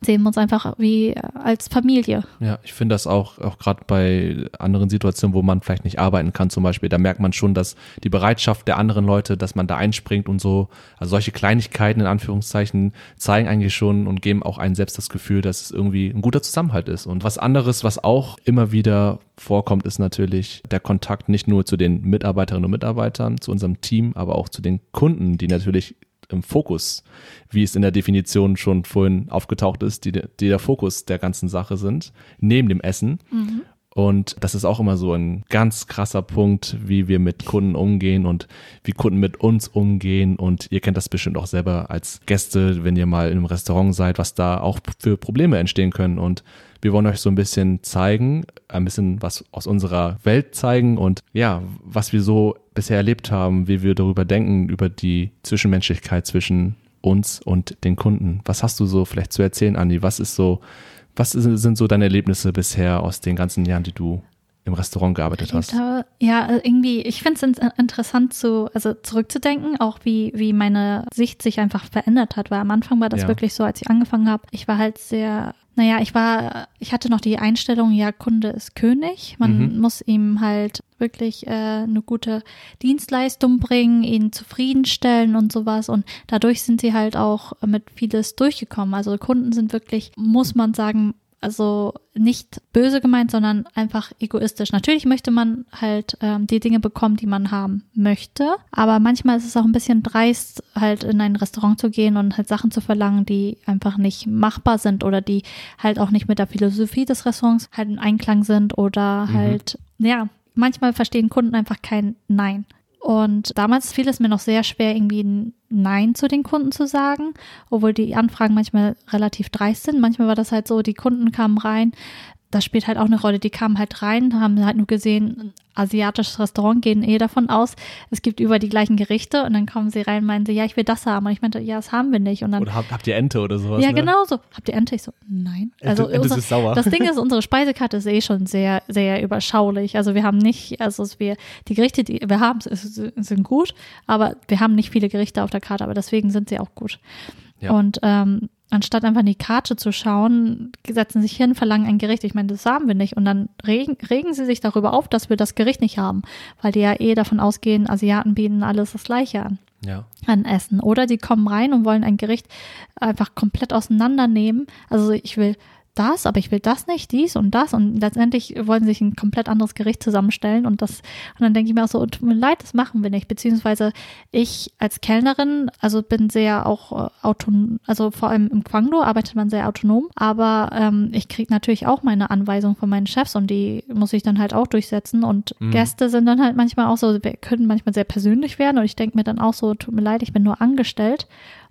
sehen wir uns einfach wie äh, als Familie. Ja, ich finde das auch, auch gerade bei anderen Situationen, wo man vielleicht nicht arbeiten kann zum Beispiel, da merkt man schon, dass die Bereitschaft der anderen Leute, dass man da einspringt und so, also solche Kleinigkeiten in Anführungszeichen zeigen eigentlich schon und geben auch einem selbst das Gefühl, dass es irgendwie ein guter Zusammenhalt ist. Und was anderes, was auch immer wieder vorkommt, ist natürlich der Kontakt nicht nur zu den Mitarbeiterinnen und Mitarbeitern, zu unserem Team, aber auch zu den Kunden, die natürlich im Fokus, wie es in der Definition schon vorhin aufgetaucht ist, die, die der Fokus der ganzen Sache sind, neben dem Essen. Mhm. Und das ist auch immer so ein ganz krasser Punkt, wie wir mit Kunden umgehen und wie Kunden mit uns umgehen. Und ihr kennt das bestimmt auch selber als Gäste, wenn ihr mal in einem Restaurant seid, was da auch für Probleme entstehen können. Und wir wollen euch so ein bisschen zeigen, ein bisschen was aus unserer Welt zeigen und ja, was wir so bisher erlebt haben, wie wir darüber denken, über die Zwischenmenschlichkeit zwischen uns und den Kunden. Was hast du so vielleicht zu erzählen, Andi? Was ist so was sind so deine Erlebnisse bisher aus den ganzen Jahren, die du im Restaurant gearbeitet hast? Ja, äh, irgendwie, ich finde es interessant zu, also zurückzudenken, auch wie, wie meine Sicht sich einfach verändert hat, weil am Anfang war das ja. wirklich so, als ich angefangen habe, ich war halt sehr naja, ich war, ich hatte noch die Einstellung, ja, Kunde ist König. Man mhm. muss ihm halt wirklich äh, eine gute Dienstleistung bringen, ihn zufriedenstellen und sowas. Und dadurch sind sie halt auch mit vieles durchgekommen. Also Kunden sind wirklich, muss man sagen, also nicht böse gemeint, sondern einfach egoistisch. Natürlich möchte man halt ähm, die Dinge bekommen, die man haben möchte, aber manchmal ist es auch ein bisschen dreist, halt in ein Restaurant zu gehen und halt Sachen zu verlangen, die einfach nicht machbar sind oder die halt auch nicht mit der Philosophie des Restaurants halt in Einklang sind oder mhm. halt, ja, manchmal verstehen Kunden einfach kein Nein. Und damals fiel es mir noch sehr schwer, irgendwie ein Nein zu den Kunden zu sagen, obwohl die Anfragen manchmal relativ dreist sind. Manchmal war das halt so, die Kunden kamen rein, das spielt halt auch eine Rolle. Die kamen halt rein, haben halt nur gesehen, asiatisches Restaurant, gehen eh davon aus, es gibt über die gleichen Gerichte und dann kommen sie rein und meinen sie, ja, ich will das haben. Und ich meinte, ja, das haben wir nicht. Und dann, oder habt, habt ihr Ente oder sowas? Ja, ne? genau so. Habt ihr Ente? Ich so, nein. Also Ente, Ente ist sauer. Das Ding ist, unsere Speisekarte ist eh schon sehr, sehr überschaulich. Also wir haben nicht, also wir, die Gerichte, die wir haben, sind gut, aber wir haben nicht viele Gerichte auf der Karte, aber deswegen sind sie auch gut. Ja. Und ähm, anstatt einfach in die Karte zu schauen, setzen sich hin, verlangen ein Gericht. Ich meine, das haben wir nicht. Und dann regen, regen sie sich darüber auf, dass wir das Gericht nicht haben, weil die ja eh davon ausgehen, Asiaten bieten alles das Gleiche an. Ja. An Essen. Oder die kommen rein und wollen ein Gericht einfach komplett auseinandernehmen. Also ich will das, aber ich will das nicht, dies und das. Und letztendlich wollen sie sich ein komplett anderes Gericht zusammenstellen und das und dann denke ich mir auch so, tut mir leid, das machen wir nicht, beziehungsweise ich als Kellnerin, also bin sehr auch äh, autonom, also vor allem im Quangdo arbeitet man sehr autonom, aber ähm, ich kriege natürlich auch meine Anweisungen von meinen Chefs und die muss ich dann halt auch durchsetzen und mhm. Gäste sind dann halt manchmal auch so, wir können manchmal sehr persönlich werden und ich denke mir dann auch so, tut mir leid, ich bin nur angestellt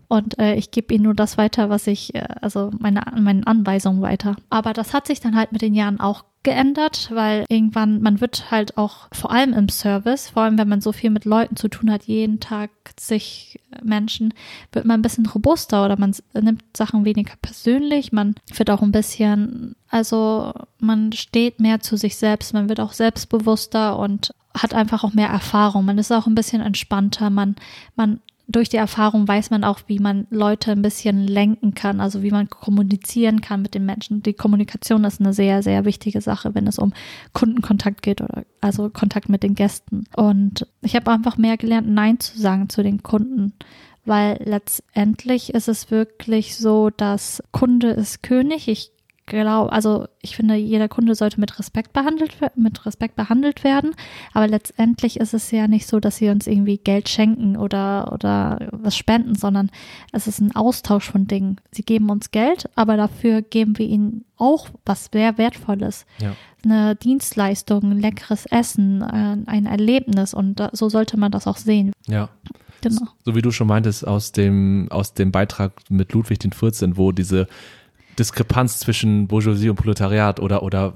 und äh, ich gebe ihnen nur das weiter, was ich, äh, also meine, meine Anweisungen weiter. Aber das hat sich dann halt mit den Jahren auch geändert, weil irgendwann, man wird halt auch, vor allem im Service, vor allem wenn man so viel mit Leuten zu tun hat, jeden Tag sich Menschen, wird man ein bisschen robuster oder man nimmt Sachen weniger persönlich, man wird auch ein bisschen, also man steht mehr zu sich selbst, man wird auch selbstbewusster und hat einfach auch mehr Erfahrung. Man ist auch ein bisschen entspannter, man, man durch die Erfahrung weiß man auch, wie man Leute ein bisschen lenken kann, also wie man kommunizieren kann mit den Menschen. Die Kommunikation ist eine sehr, sehr wichtige Sache, wenn es um Kundenkontakt geht oder also Kontakt mit den Gästen. Und ich habe einfach mehr gelernt, Nein zu sagen zu den Kunden. Weil letztendlich ist es wirklich so, dass Kunde ist König. Ich glaube, also ich finde, jeder Kunde sollte mit Respekt behandelt, mit Respekt behandelt werden. Aber letztendlich ist es ja nicht so, dass sie uns irgendwie Geld schenken oder, oder was spenden, sondern es ist ein Austausch von Dingen. Sie geben uns Geld, aber dafür geben wir ihnen auch was sehr Wertvolles. Ja. Eine Dienstleistung, ein leckeres Essen, ein, Erlebnis und so sollte man das auch sehen. Ja. Genau. So wie du schon meintest aus dem, aus dem Beitrag mit Ludwig den 14, wo diese Diskrepanz zwischen Bourgeoisie und Proletariat oder, oder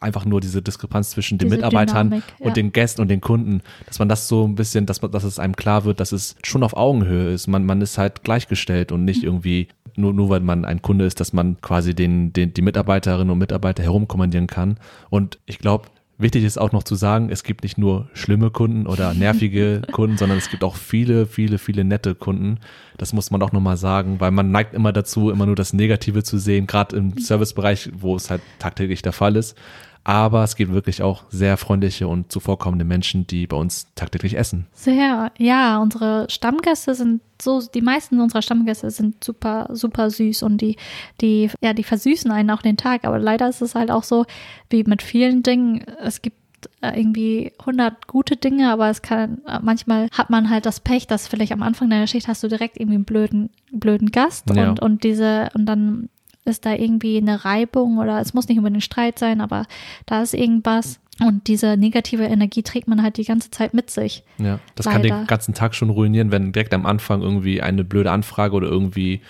einfach nur diese Diskrepanz zwischen den diese Mitarbeitern Dynamik, ja. und den Gästen und den Kunden, dass man das so ein bisschen, dass, man, dass es einem klar wird, dass es schon auf Augenhöhe ist. Man, man ist halt gleichgestellt und nicht mhm. irgendwie nur, nur weil man ein Kunde ist, dass man quasi den, den, die Mitarbeiterinnen und Mitarbeiter herumkommandieren kann. Und ich glaube, Wichtig ist auch noch zu sagen, es gibt nicht nur schlimme Kunden oder nervige Kunden, sondern es gibt auch viele, viele, viele nette Kunden. Das muss man auch nochmal sagen, weil man neigt immer dazu, immer nur das Negative zu sehen, gerade im Servicebereich, wo es halt tagtäglich der Fall ist. Aber es gibt wirklich auch sehr freundliche und zuvorkommende Menschen, die bei uns tagtäglich essen. Sehr, ja, unsere Stammgäste sind so, die meisten unserer Stammgäste sind super, super süß und die, die, ja, die versüßen einen auch den Tag. Aber leider ist es halt auch so, wie mit vielen Dingen, es gibt irgendwie 100 gute Dinge, aber es kann, manchmal hat man halt das Pech, dass vielleicht am Anfang deiner Schicht hast du direkt irgendwie einen blöden, blöden Gast Ja. und, und diese, und dann ist da irgendwie eine Reibung oder es muss nicht unbedingt Streit sein, aber da ist irgendwas und diese negative Energie trägt man halt die ganze Zeit mit sich. Ja, das kann Leider. den ganzen Tag schon ruinieren, wenn direkt am Anfang irgendwie eine blöde Anfrage oder irgendwie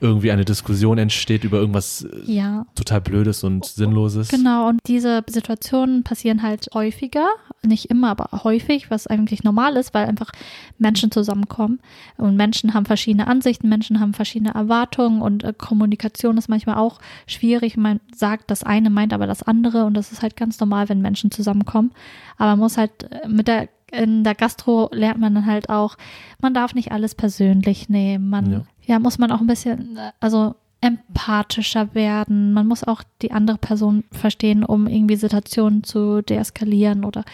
irgendwie eine Diskussion entsteht über irgendwas äh, Ja, total Blödes und Sinnloses. genau. Und diese Situationen passieren halt häufiger, nicht immer, aber häufig, was eigentlich normal ist, weil einfach Menschen zusammenkommen und Menschen haben verschiedene Ansichten, Menschen haben verschiedene Erwartungen und äh, Kommunikation ist manchmal auch schwierig. Man sagt das eine, meint aber das andere und das ist halt ganz normal, wenn Menschen zusammenkommen. Aber man muss halt äh, mit der in der Gastro lernt man dann halt auch, man darf nicht alles persönlich nehmen. Man, Ja. ja, muss man auch ein bisschen, äh, also empathischer werden. Man muss auch die andere Person verstehen, um irgendwie Situationen zu deeskalieren oder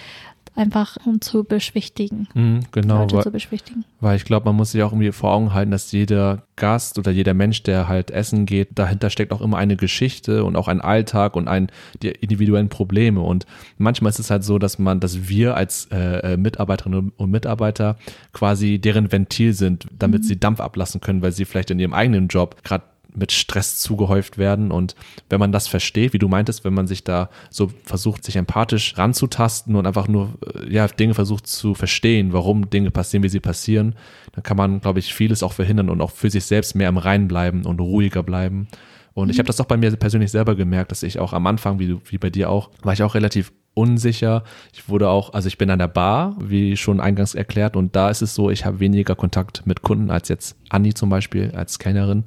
einfach um zu beschwichtigen. Mhm, genau, Leute weil, zu beschwichtigen. weil ich glaube, man muss sich auch irgendwie vor Augen halten, dass jeder Gast oder jeder Mensch, der halt essen geht, dahinter steckt auch immer eine Geschichte und auch ein Alltag und ein die individuellen Probleme. Und manchmal ist es halt so, dass man, dass wir als äh, äh, Mitarbeiterinnen und Mitarbeiter quasi deren Ventil sind, damit sie Dampf ablassen können, weil sie vielleicht in ihrem eigenen Job gerade mit Stress zugehäuft werden. Und wenn man das versteht, wie du meintest, wenn man sich da so versucht, sich empathisch ranzutasten und einfach nur äh, ja, Dinge versucht zu verstehen, warum Dinge passieren, wie sie passieren, dann kann man, glaube ich, vieles auch verhindern und auch für sich selbst mehr im Reinen bleiben und ruhiger bleiben. Und ich habe das auch bei mir persönlich selber gemerkt, dass ich auch am Anfang, wie, wie bei dir auch, war ich auch relativ unsicher. Ich wurde auch, also ich bin an der Bar, wie schon eingangs erklärt, und da ist es so, ich habe weniger Kontakt mit Kunden als jetzt Anni zum Beispiel als Kellnerin,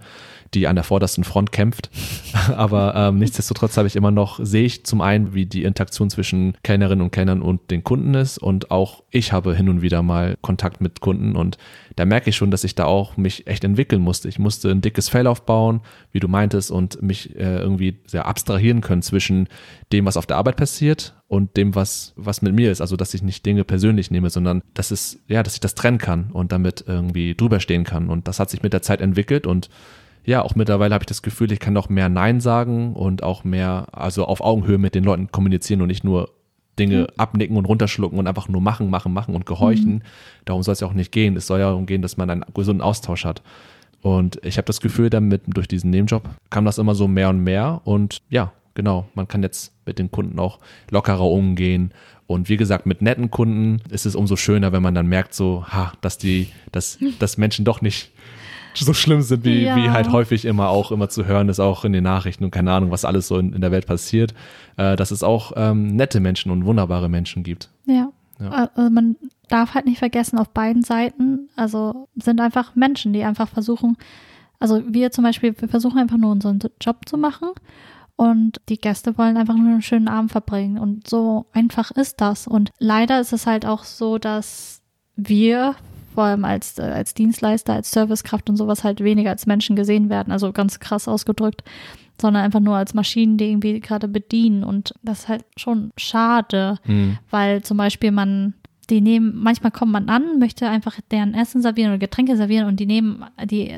die an der vordersten Front kämpft. Aber ähm, nichtsdestotrotz habe ich immer noch, sehe ich zum einen, wie die Interaktion zwischen Kellnerinnen und Kellnern und den Kunden ist und auch ich habe hin und wieder mal Kontakt mit Kunden und da merke ich schon, dass ich da auch mich echt entwickeln musste. Ich musste ein dickes Fell aufbauen, wie du meintest, und mich äh, irgendwie sehr abstrahieren können zwischen dem, was auf der Arbeit passiert und dem, was, was mit mir ist. Also, dass ich nicht Dinge persönlich nehme, sondern dass es, ja, dass ich das trennen kann und damit irgendwie drüber stehen kann. Und das hat sich mit der Zeit entwickelt und ja, auch mittlerweile habe ich das Gefühl, ich kann noch mehr Nein sagen und auch mehr, also auf Augenhöhe mit den Leuten kommunizieren und nicht nur Dinge abnicken und runterschlucken und einfach nur machen, machen, machen und gehorchen. Darum soll es ja auch nicht gehen. Es soll ja darum gehen, dass man einen gesunden Austausch hat. Und ich habe das Gefühl, damit durch diesen Nebenjob kam das immer so mehr und mehr. Und ja, genau, man kann jetzt mit den Kunden auch lockerer umgehen. Und wie gesagt, mit netten Kunden ist es umso schöner, wenn man dann merkt, so, ha, dass die, dass, dass Menschen doch nicht so schlimm sind, wie, Ja. wie halt häufig immer auch immer zu hören ist, auch in den Nachrichten und keine Ahnung, was alles so in, in der Welt passiert, äh, dass es auch ähm, nette Menschen und wunderbare Menschen gibt. Ja. Ja. Also man darf halt nicht vergessen, auf beiden Seiten, also sind einfach Menschen, die einfach versuchen, also wir zum Beispiel, wir versuchen einfach nur unseren Job zu machen und die Gäste wollen einfach nur einen schönen Abend verbringen und so einfach ist das. Und leider ist es halt auch so, dass wir vor allem als, äh, als Dienstleister, als Servicekraft und sowas halt weniger als Menschen gesehen werden, also ganz krass ausgedrückt, sondern einfach nur als Maschinen, die irgendwie gerade bedienen und das ist halt schon schade Hm. weil zum Beispiel man, die nehmen, manchmal kommt man an, möchte einfach deren Essen servieren oder Getränke servieren und die nehmen die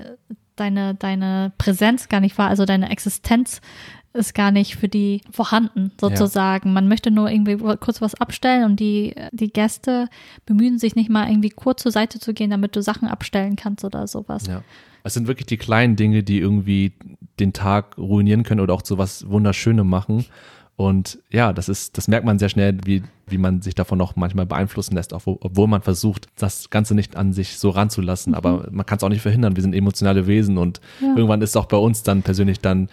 deine, deine Präsenz gar nicht wahr, also deine Existenz ist gar nicht für die vorhanden, sozusagen. Man möchte nur irgendwie kurz was abstellen und die, die Gäste bemühen sich nicht mal irgendwie kurz zur Seite zu gehen, damit du Sachen abstellen kannst oder sowas. Ja. Es sind wirklich die kleinen Dinge, die irgendwie den Tag ruinieren können oder auch so was Wunderschönes machen. Und ja, das ist, das merkt man sehr schnell, wie wie man sich davon auch manchmal beeinflussen lässt, auch wo, obwohl man versucht, das Ganze nicht an sich so ranzulassen. Mhm. Aber man kann es auch nicht verhindern. Wir sind emotionale Wesen und ja. irgendwann ist auch bei uns dann persönlich dann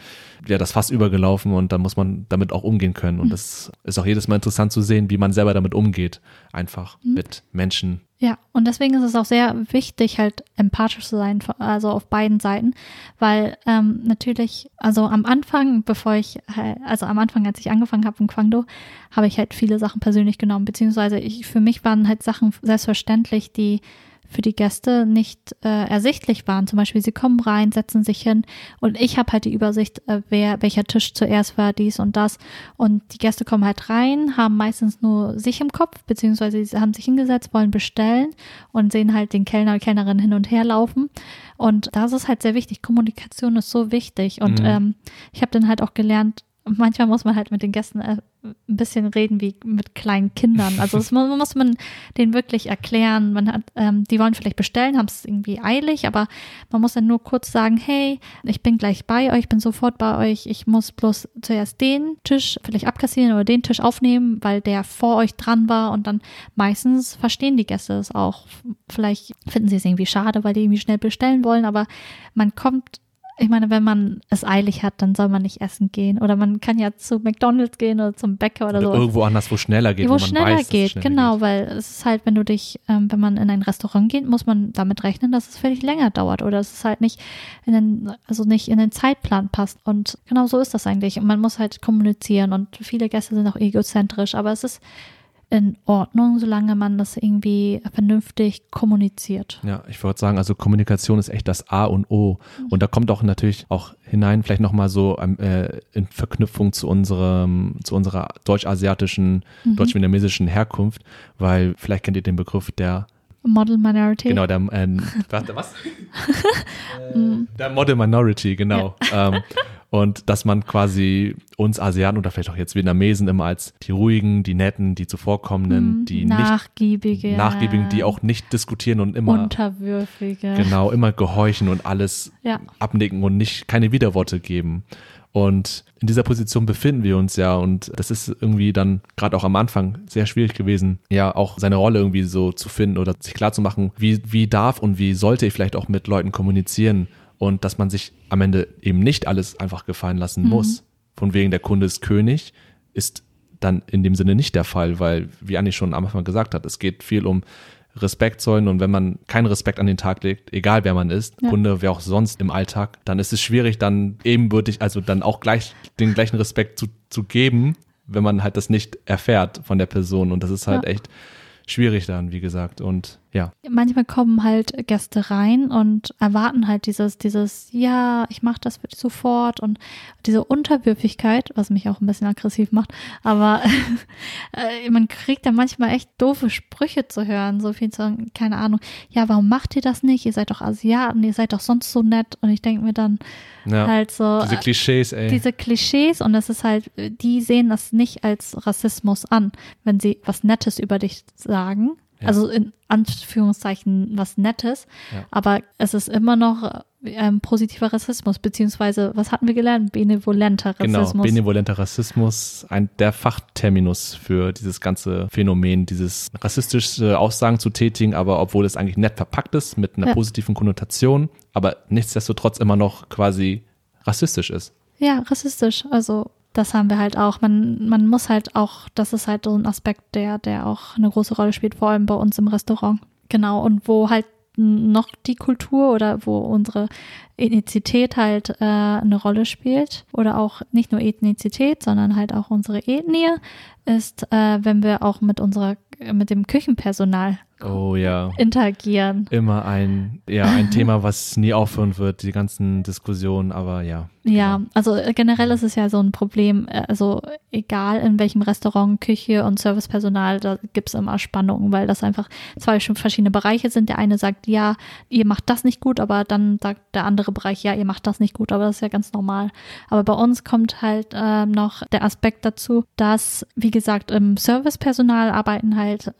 ja das Fass übergelaufen und dann muss man damit auch umgehen können. Und mhm. das ist auch jedes Mal interessant zu sehen, wie man selber damit umgeht, einfach mhm. mit Menschen. Ja, und deswegen ist es auch sehr wichtig, halt empathisch zu sein, also auf beiden Seiten, weil ähm, natürlich, also am Anfang, bevor ich, also am Anfang, als ich angefangen habe im Kwangdo, habe ich halt viele Sachen persönlich genommen, beziehungsweise ich, für mich waren halt Sachen selbstverständlich, die für die Gäste nicht äh, ersichtlich waren. Zum Beispiel, sie kommen rein, setzen sich hin und ich habe halt die Übersicht, äh, wer welcher Tisch zuerst war, dies und das. Und die Gäste kommen halt rein, haben meistens nur sich im Kopf, beziehungsweise sie haben sich hingesetzt, wollen bestellen und sehen halt den Kellner oder Kellnerin hin und her laufen. Und das ist halt sehr wichtig. Kommunikation ist so wichtig. Und mhm. ähm, ich habe dann halt auch gelernt, manchmal muss man halt mit den Gästen äh, ein bisschen reden wie mit kleinen Kindern. Also das muss man denen wirklich erklären. Man hat, ähm, die wollen vielleicht bestellen, haben es irgendwie eilig, aber man muss dann nur kurz sagen, hey, ich bin gleich bei euch, bin sofort bei euch. Ich muss bloß zuerst den Tisch vielleicht abkassieren oder den Tisch aufnehmen, weil der vor euch dran war und dann meistens verstehen die Gäste es auch. Vielleicht finden sie es irgendwie schade, weil die irgendwie schnell bestellen wollen, aber man kommt ich meine, wenn man es eilig hat, dann soll man nicht essen gehen. Oder man kann ja zu McDonalds gehen oder zum Bäcker oder, oder so. Irgendwo anders, wo schneller geht. Wo, wo schneller weiß, geht, schneller genau, geht. weil es ist halt, wenn du dich, ähm, wenn man in ein Restaurant geht, muss man damit rechnen, dass es völlig länger dauert. Oder es ist halt nicht in den, also nicht in den Zeitplan passt. Und genau so ist das eigentlich. Und man muss halt kommunizieren und viele Gäste sind auch egozentrisch, aber es ist in Ordnung, solange man das irgendwie vernünftig kommuniziert. Ja, ich würde sagen, also Kommunikation ist echt das A und O. Mhm. Und da kommt auch natürlich auch hinein, vielleicht nochmal so ähm, äh, in Verknüpfung zu unserem, zu unserer deutsch-asiatischen, mhm. deutsch-vietnamesischen Herkunft, weil vielleicht kennt ihr den Begriff der Model Minority. Genau, der, äh, warte, was? äh, der Model Minority, genau. Ja. Ähm, und dass man quasi uns Asiaten oder vielleicht auch jetzt Vietnamesen immer als die ruhigen, die netten, die zuvorkommenden, mhm, die nachgiebige, nicht nachgiebigen, die auch nicht diskutieren und immer unterwürfige. Genau, immer gehorchen und alles ja. abnicken und nicht keine Widerworte geben. Und in dieser Position befinden wir uns ja und das ist irgendwie dann gerade auch am Anfang sehr schwierig gewesen, ja auch seine Rolle irgendwie so zu finden oder sich klar zu machen, wie, wie darf und wie sollte ich vielleicht auch mit Leuten kommunizieren und dass man sich am Ende eben nicht alles einfach gefallen lassen mhm. muss. Von wegen der Kunde ist König ist dann in dem Sinne nicht der Fall, weil, wie Anni schon am Anfang gesagt hat, es geht viel um Respekt zollen und wenn man keinen Respekt an den Tag legt, egal wer man ist, ja. Kunde, wer auch sonst im Alltag, dann ist es schwierig, dann ebenbürtig, also dann auch gleich den gleichen Respekt zu, zu geben, wenn man halt das nicht erfährt von der Person und das ist halt ja. echt schwierig dann, wie gesagt. Und ja. Manchmal kommen halt Gäste rein und erwarten halt dieses, dieses, ja, ich mache das sofort und diese Unterwürfigkeit, was mich auch ein bisschen aggressiv macht, aber äh, man kriegt da manchmal echt doofe Sprüche zu hören, so viel zu, keine Ahnung, ja, warum macht ihr das nicht? Ihr seid doch Asiaten, ihr seid doch sonst so nett und ich denke mir dann ja, halt so. Diese Klischees, ey. Diese Klischees und das ist halt, die sehen das nicht als Rassismus an, wenn sie was Nettes über dich sagen, ja. Also in Anführungszeichen was Nettes, ja. aber es ist immer noch ähm, positiver Rassismus, beziehungsweise, was hatten wir gelernt? Benevolenter genau, Rassismus. Genau, benevolenter Rassismus, ein, der Fachterminus für dieses ganze Phänomen, dieses rassistische Aussagen zu tätigen, aber obwohl es eigentlich nett verpackt ist, mit einer ja. positiven Konnotation, aber nichtsdestotrotz immer noch quasi rassistisch ist. Ja, rassistisch. Also das haben wir halt auch. Man, man muss halt auch, das ist halt so ein Aspekt, der, der auch eine große Rolle spielt, vor allem bei uns im Restaurant. Genau. Und wo halt noch die Kultur oder wo unsere Ethnizität halt äh, eine Rolle spielt oder auch nicht nur Ethnizität, sondern halt auch unsere Ethnie ist, äh, wenn wir auch mit unserer mit dem Küchenpersonal oh, ja. interagieren. Immer ein, ja, ein Thema, was nie aufhören wird, die ganzen Diskussionen, aber ja. Ja, genau. also äh, generell ist es ja so ein Problem, äh, also egal in welchem Restaurant, Küche und Servicepersonal, da gibt es immer Spannungen, weil das einfach zwei verschiedene Bereiche sind. Der eine sagt, ja, ihr macht das nicht gut, aber dann sagt der andere Bereich, ja, ihr macht das nicht gut, aber das ist ja ganz normal. Aber bei uns kommt halt äh, noch der Aspekt dazu, dass, wie gesagt, im Servicepersonal arbeiten halt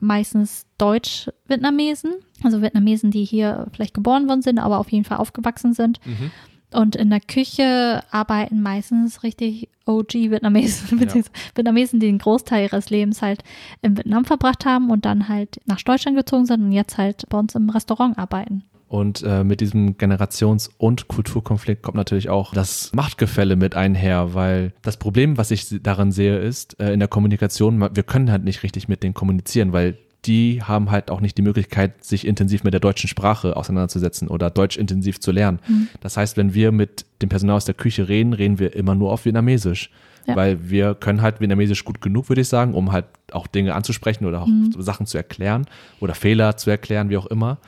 meistens Deutsch-Vietnamesen, also Vietnamesen, die hier vielleicht geboren worden sind, aber auf jeden Fall aufgewachsen sind. Mhm. Und in der Küche arbeiten meistens richtig OG Vietnamesen, beziehungsweise Vietnamesen, die den Großteil ihres Lebens halt in Vietnam verbracht haben und dann halt nach Deutschland gezogen sind und jetzt halt bei uns im Restaurant arbeiten. Und äh, mit diesem Generations- und Kulturkonflikt kommt natürlich auch das Machtgefälle mit einher, weil das Problem, was ich daran sehe, ist, äh, in der Kommunikation, wir können halt nicht richtig mit denen kommunizieren, weil die haben halt auch nicht die Möglichkeit, sich intensiv mit der deutschen Sprache auseinanderzusetzen oder Deutsch intensiv zu lernen. Mhm. Das heißt, wenn wir mit dem Personal aus der Küche reden, reden wir immer nur auf Vietnamesisch. Ja. Weil wir können halt Vietnamesisch gut genug, würde ich sagen, um halt auch Dinge anzusprechen oder auch mhm. Sachen zu erklären oder Fehler zu erklären, wie auch immer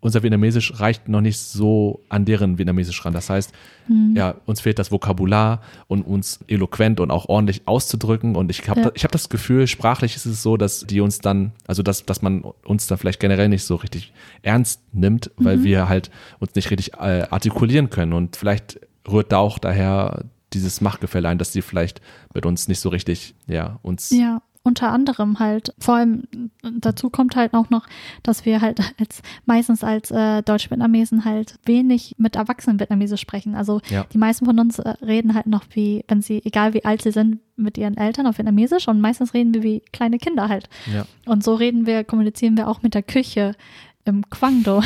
unser Vietnamesisch reicht noch nicht so an deren Vietnamesisch ran. Das heißt, mhm. ja, uns fehlt das Vokabular und uns eloquent und auch ordentlich auszudrücken. Und ich habe ja. ich hab das Gefühl, sprachlich ist es so, dass die uns dann, also dass, dass man uns dann vielleicht generell nicht so richtig ernst nimmt, weil mhm. wir halt uns nicht richtig äh, artikulieren können. Und vielleicht rührt da auch daher dieses Machtgefälle ein, dass die vielleicht mit uns nicht so richtig, ja, uns ja unter anderem halt, vor allem dazu kommt halt auch noch, dass wir halt als meistens als äh, Deutsch-Vietnamesen halt wenig mit Erwachsenen Vietnamesisch sprechen. Also ja. die meisten von uns äh, reden halt noch wie, wenn sie, egal wie alt sie sind, mit ihren Eltern auf Vietnamesisch und meistens reden wir wie kleine Kinder halt. Ja. Und so reden wir, kommunizieren wir auch mit der Küche im Quangdo.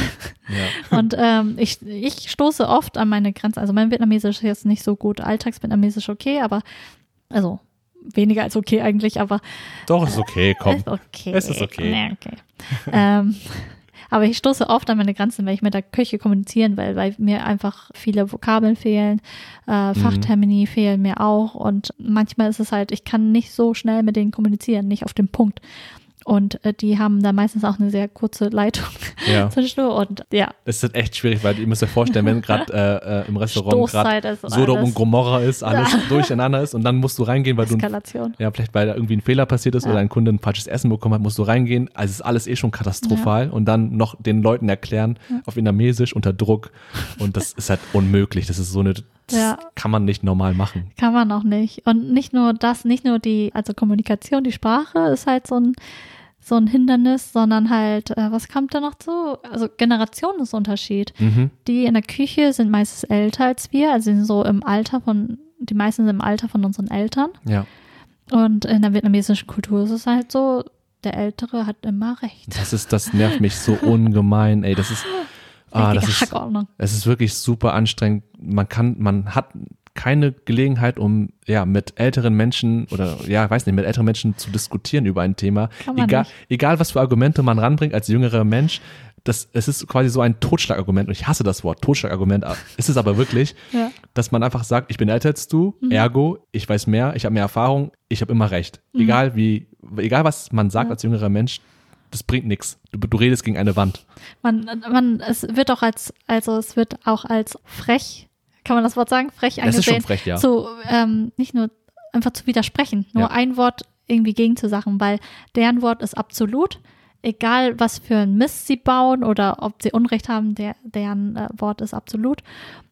Ja. Und ähm, ich, ich stoße oft an meine Grenze. Also mein Vietnamesisch ist jetzt nicht so gut, Alltags-Vietnamesisch okay, aber also weniger als okay eigentlich, aber. Doch, ist okay, komm. Ist okay. Es ist okay. Nee, okay. ähm, aber ich stoße oft an meine Grenzen, wenn ich mit der Küche kommunizieren will, weil mir einfach viele Vokabeln fehlen, äh, mhm. Fachtermini mhm. fehlen mir auch und manchmal ist es halt, ich kann nicht so schnell mit denen kommunizieren, nicht auf den Punkt. Und äh, die haben da meistens auch eine sehr kurze Leitung ja. Und ja. Es ist echt schwierig, weil ihr müsst euch vorstellen, wenn gerade äh, äh, im Restaurant gerade Sodom und Gomorra ist, alles ja. durcheinander ist und dann musst du reingehen, weil Eskalation. du ja vielleicht weil da irgendwie ein Fehler passiert ist ja. oder ein Kunde ein falsches Essen bekommen hat, musst du reingehen. Also ist alles eh schon katastrophal und dann noch den Leuten erklären auf Vietnamesisch unter Druck und das ist halt unmöglich. Das ist so eine das ja. kann man nicht normal machen. Kann man auch nicht. Und nicht nur das, nicht nur die, also Kommunikation, die Sprache ist halt so ein, so ein Hindernis, sondern halt, äh, was kommt da noch zu? Also Generationenunterschied. Mhm. Die in der Küche sind meistens älter als wir, also sind so im Alter von, die meisten sind im Alter von unseren Eltern. Ja. Und in der vietnamesischen Kultur ist es halt so, der Ältere hat immer recht. Das ist, das nervt mich so ungemein, ey. Das ist, Ah, das ist, es ist wirklich super anstrengend. Man kann, man hat keine Gelegenheit, um ja mit älteren Menschen oder ja, weiß nicht, mit älteren Menschen zu diskutieren über ein Thema. Egal, egal was für Argumente man ranbringt als jüngerer Mensch, das, es ist quasi so ein Totschlagargument und ich hasse das Wort Totschlagargument, ist es aber wirklich, ja. dass man einfach sagt, ich bin älter als du, mhm. ergo, ich weiß mehr, ich habe mehr Erfahrung, ich habe immer recht. Mhm. Egal wie, egal was man sagt ja. als jüngerer Mensch, das bringt nichts. Du, du redest gegen eine Wand. Man, man, es wird auch als, also es wird auch als frech, kann man das Wort sagen, frech angesehen. Das ist schon frech, ja. Zu, ähm, nicht nur einfach zu widersprechen, nur ja. ein Wort irgendwie gegen zu sagen, weil deren Wort ist absolut. Egal, was für ein Mist sie bauen oder ob sie Unrecht haben, der, deren äh, Wort ist absolut.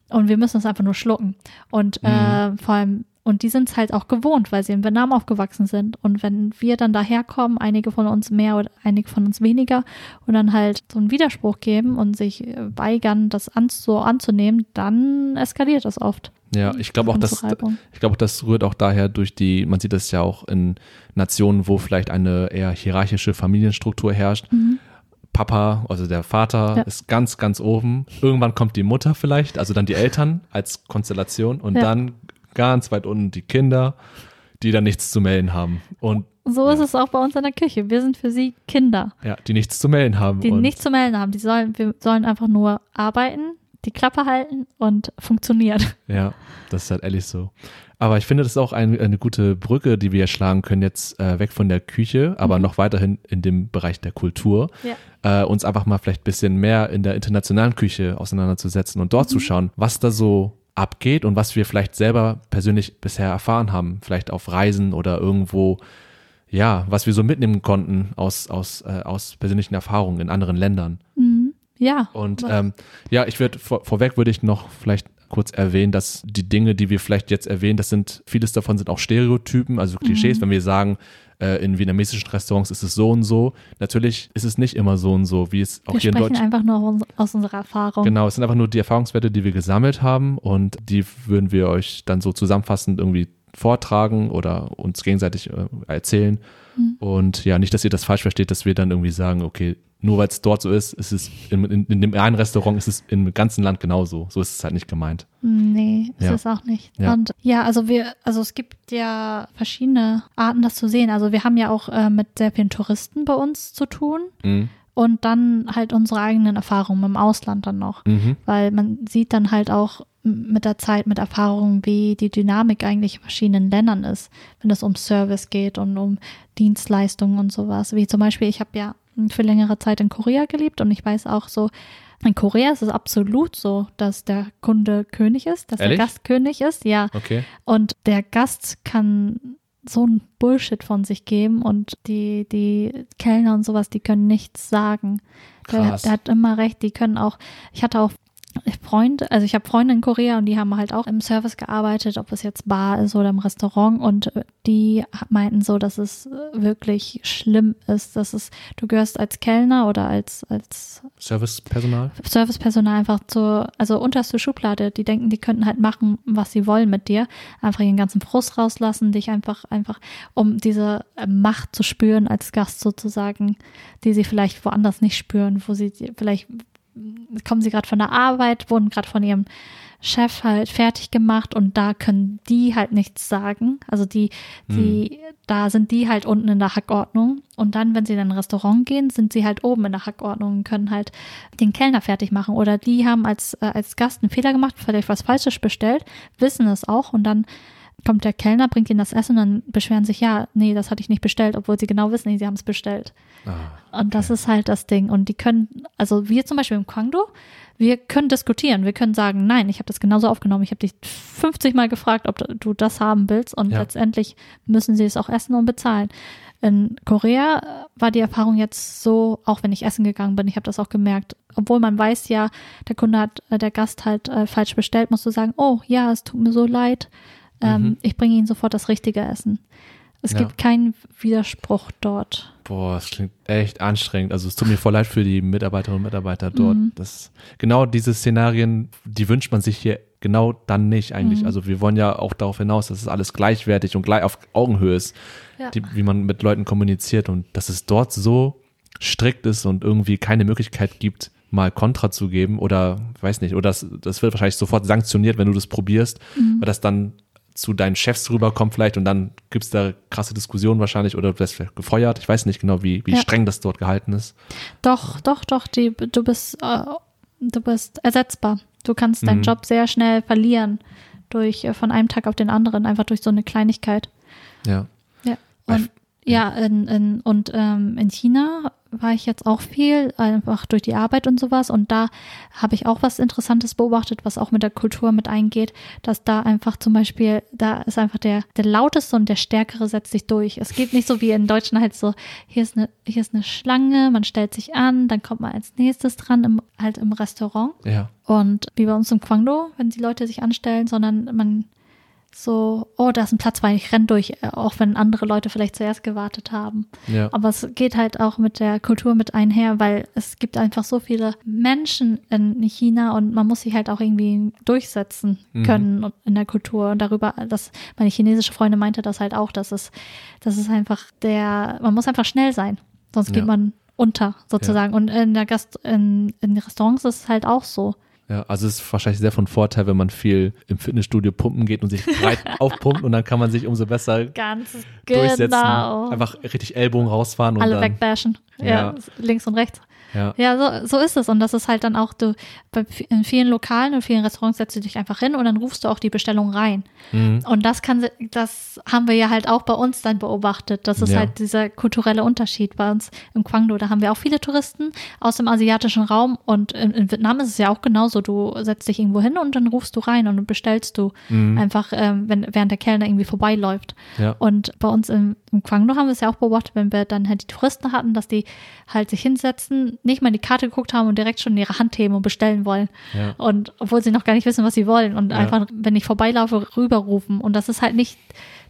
Und wir müssen es einfach nur schlucken. Und mhm. äh, vor allem und die sind es halt auch gewohnt, weil sie in Vietnam aufgewachsen sind. Und wenn wir dann daherkommen, einige von uns mehr oder einige von uns weniger, und dann halt so einen Widerspruch geben und sich weigern, das an, so anzunehmen, dann eskaliert das oft. Ja, ich glaube auch, dass ich glaube, das rührt auch daher durch die, man sieht das ja auch in Nationen, wo vielleicht eine eher hierarchische Familienstruktur herrscht. Mhm. Papa, also der Vater, ja. ist ganz, ganz oben. Irgendwann kommt die Mutter vielleicht, also dann die Eltern als Konstellation und ja. dann ganz weit unten die Kinder, die dann nichts zu melden haben. Und so ja. ist es auch bei uns in der Küche. Wir sind für sie Kinder. Ja, die nichts zu melden haben. Die nichts zu melden haben. Die sollen, wir sollen einfach nur arbeiten, die Klappe halten und funktionieren. Ja, das ist halt ehrlich so. Aber ich finde, das ist auch ein, eine gute Brücke, die wir schlagen können, jetzt äh, weg von der Küche, aber mhm. noch weiterhin in dem Bereich der Kultur. Ja. Äh, uns einfach mal vielleicht ein bisschen mehr in der internationalen Küche auseinanderzusetzen und dort mhm. zu schauen, was da so abgeht und was wir vielleicht selber persönlich bisher erfahren haben, vielleicht auf Reisen oder irgendwo, ja, was wir so mitnehmen konnten aus, aus, äh, aus persönlichen Erfahrungen in anderen Ländern. Mhm. Ja. Und ähm, ja, ich würde vor, vorweg würde ich noch vielleicht kurz erwähnen, dass die Dinge, die wir vielleicht jetzt erwähnen, das sind, vieles davon sind auch Stereotypen, also Klischees, mhm. wenn wir sagen, äh, in vietnamesischen Restaurants ist es so und so. Natürlich ist es nicht immer so und so, wie es auch wir hier in sprechen Deutschland. einfach nur aus unserer Erfahrung. Genau, es sind einfach nur die Erfahrungswerte, die wir gesammelt haben und die würden wir euch dann so zusammenfassend irgendwie vortragen oder uns gegenseitig äh, erzählen. Mhm. Und ja, nicht, dass ihr das falsch versteht, dass wir dann irgendwie sagen, okay, nur weil es dort so ist, ist es in, in, in dem einen Restaurant ist es im ganzen Land genauso. So ist es halt nicht gemeint. Nee, ist Ja. es auch nicht. Ja. Und ja, also wir, also es gibt ja verschiedene Arten, das zu sehen. Also wir haben ja auch äh, mit sehr vielen Touristen bei uns zu tun Mhm. und dann halt unsere eigenen Erfahrungen im Ausland dann noch. Mhm. Weil man sieht dann halt auch mit der Zeit, mit Erfahrungen, wie die Dynamik eigentlich in verschiedenen Ländern ist, wenn es um Service geht und um Dienstleistungen und sowas. Wie zum Beispiel, ich habe ja für längere Zeit in Korea gelebt und ich weiß auch so, in Korea ist es absolut so, dass der Kunde König ist, dass Ehrlich? der Gast König ist, ja. Okay. Und der Gast kann so ein Bullshit von sich geben und die, die Kellner und sowas, die können nichts sagen. Der, der hat immer recht, die können auch, ich hatte auch Freunde, also ich habe Freunde in Korea und die haben halt auch im Service gearbeitet, ob es jetzt Bar ist oder im Restaurant und äh, die meinten so, dass es äh, wirklich schlimm ist, dass es, du gehörst als Kellner oder als, als Servicepersonal? Servicepersonal einfach zur, also unterste Schublade. Die denken, die könnten halt machen, was sie wollen mit dir. Einfach ihren ganzen Frust rauslassen, dich einfach, einfach, um diese äh, Macht zu spüren als Gast sozusagen, die sie vielleicht woanders nicht spüren, wo sie vielleicht kommen sie gerade von der Arbeit, wurden gerade von ihrem Chef halt fertig gemacht und da können die halt nichts sagen. Also die, die, da sind die halt unten in der Hackordnung. Und dann, wenn sie in ein Restaurant gehen, sind sie halt oben in der Hackordnung und können halt den Kellner fertig machen. Oder die haben als, äh, als Gast einen Fehler gemacht, vielleicht was Falsches bestellt, wissen es auch und dann kommt der Kellner, bringt ihnen das Essen und dann beschweren sich, ja, nee, das hatte ich nicht bestellt, obwohl sie genau wissen, nee, sie haben es bestellt. Ah, Und das ist halt das Ding. Und die können, also wir zum Beispiel im Kwangdo, wir können diskutieren. Wir können sagen, nein, ich habe das genauso aufgenommen. Ich habe dich 50 Mal gefragt, ob du das haben willst. Und Ja. letztendlich müssen sie es auch essen und bezahlen. In Korea war die Erfahrung jetzt so, auch wenn ich essen gegangen bin, ich habe das auch gemerkt, obwohl man weiß ja, der Kunde hat, äh, der Gast halt äh, falsch bestellt, musst du sagen, oh ja, es tut mir so leid, ähm, Mhm. ich bringe Ihnen sofort das richtige Essen. Es Ja. gibt keinen Widerspruch dort. Boah, das klingt echt anstrengend. Also es tut mir voll leid für die Mitarbeiterinnen und Mitarbeiter dort. Mhm. Das, genau diese Szenarien, die wünscht man sich hier genau dann nicht eigentlich. Mhm. Also wir wollen ja auch darauf hinaus, dass es alles gleichwertig und gleich auf Augenhöhe ist, Ja. die, wie man mit Leuten kommuniziert und dass es dort so strikt ist und irgendwie keine Möglichkeit gibt, mal Kontra zu geben oder weiß nicht, oder das, das wird wahrscheinlich sofort sanktioniert, wenn du das probierst, weil das dann zu deinen Chefs rüberkommt vielleicht und dann gibt's da krasse Diskussionen wahrscheinlich oder du wirst vielleicht gefeuert. Ich weiß nicht genau, wie, wie Ja. streng das dort gehalten ist. Doch, doch, doch, die, du bist, äh, du bist ersetzbar. Du kannst deinen Mhm. Job sehr schnell verlieren durch äh, von einem Tag auf den anderen, einfach durch so eine Kleinigkeit. Ja. Ja. Und ja, in, in, und ähm, in China war ich jetzt auch viel, einfach durch die Arbeit und sowas. Und da habe ich auch was Interessantes beobachtet, was auch mit der Kultur mit eingeht, dass da einfach zum Beispiel, da ist einfach der, der lauteste und der stärkere setzt sich durch. Es geht nicht so wie in Deutschland halt so, hier ist eine, hier ist eine Schlange, man stellt sich an, dann kommt man als nächstes dran, im, halt im Restaurant. Ja. Und wie bei uns im Kwangdo, wenn die Leute sich anstellen, sondern man so, oh, da ist ein Platz frei, ich renn durch, äh, auch wenn andere Leute vielleicht zuerst gewartet haben. Ja. Aber es geht halt auch mit der Kultur mit einher, weil es gibt einfach so viele Menschen in China und man muss sich halt auch irgendwie durchsetzen Mhm. können und- in der Kultur. Und darüber, dass meine chinesische Freundin meinte das halt auch, dass es, das ist einfach der, man muss einfach schnell sein, sonst geht Ja. man unter sozusagen. Und in der Gast, in, in Restaurants ist es halt auch so. Ja, also es ist wahrscheinlich sehr von Vorteil, wenn man viel im Fitnessstudio pumpen geht und sich breit aufpumpt und dann kann man sich umso besser Ganz durchsetzen. genau. Einfach richtig Ellbogen rausfahren und Alle dann. wegbashen. Ja, Ja. links und rechts. Ja. Ja, so, so ist es. Und das ist halt dann auch, du, bei, in vielen Lokalen und vielen Restaurants setzt du dich einfach hin und dann rufst du auch die Bestellung rein. Mhm. Und das kann, das haben wir ja halt auch bei uns dann beobachtet. Das ist Ja. halt dieser kulturelle Unterschied bei uns im Kwangdo. Da haben wir auch viele Touristen aus dem asiatischen Raum und in, in Vietnam ist es ja auch genauso. Du setzt dich irgendwo hin und dann rufst du rein und bestellst du Mhm. einfach, ähm, wenn, während der Kellner irgendwie vorbeiläuft. Ja. Und bei uns im, im Kwangdo haben wir es ja auch beobachtet, wenn wir dann halt die Touristen hatten, dass die halt sich hinsetzen, nicht mal in die Karte geguckt haben und direkt schon ihre Hand heben und bestellen wollen. Ja. Und obwohl sie noch gar nicht wissen, was sie wollen und Ja. einfach, wenn ich vorbeilaufe, rüberrufen. Und das ist halt nicht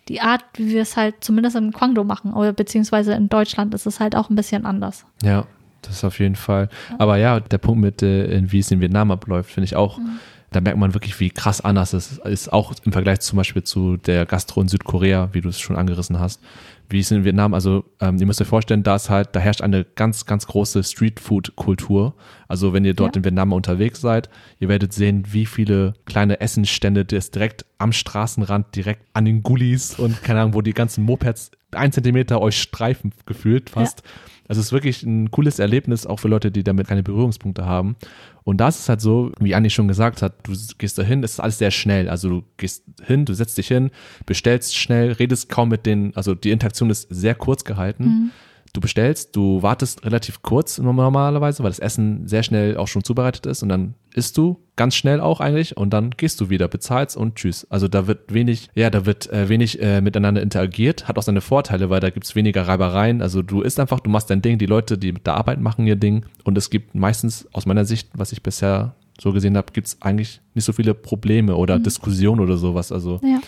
die Art, wie wir es halt zumindest in Guangdong machen oder beziehungsweise in Deutschland ist es halt auch ein bisschen anders. Ja, das ist auf jeden Fall. Aber ja, der Punkt mit, äh, wie es in Vietnam abläuft, finde ich auch. Mhm. Da merkt man wirklich, wie krass anders es ist, auch im Vergleich zum Beispiel zu der Gastro in Südkorea, wie du es schon angerissen hast wie es in Vietnam, also ähm, ihr müsst euch vorstellen, da ist halt, da herrscht eine ganz, ganz große Streetfood-Kultur. Also wenn ihr dort ja. in Vietnam unterwegs seid, ihr werdet sehen, wie viele kleine Essensstände das direkt am Straßenrand, direkt an den Gullis und keine Ahnung, wo die ganzen Mopeds ein Zentimeter euch streifen gefühlt fast. Ja. Also es ist wirklich ein cooles Erlebnis, auch für Leute, die damit keine Berührungspunkte haben. Und das ist halt so, wie Anni schon gesagt hat, du gehst da hin, es ist alles sehr schnell. Also du gehst hin, du setzt dich hin, bestellst schnell, redest kaum mit den, also die Interaktion ist sehr kurz gehalten. Mhm du bestellst, du wartest relativ kurz normalerweise, weil das Essen sehr schnell auch schon zubereitet ist und dann isst du ganz schnell auch eigentlich und dann gehst du wieder, bezahlst und tschüss. Also da wird wenig, ja, da wird äh, wenig äh, miteinander interagiert, hat auch seine Vorteile, weil da gibt's weniger Reibereien. Also du isst einfach, du machst dein Ding, die Leute, die da arbeiten, machen ihr Ding und es gibt meistens aus meiner Sicht, was ich bisher so gesehen habe, gibt's eigentlich nicht so viele Probleme oder mhm. Diskussionen oder sowas. Also ja.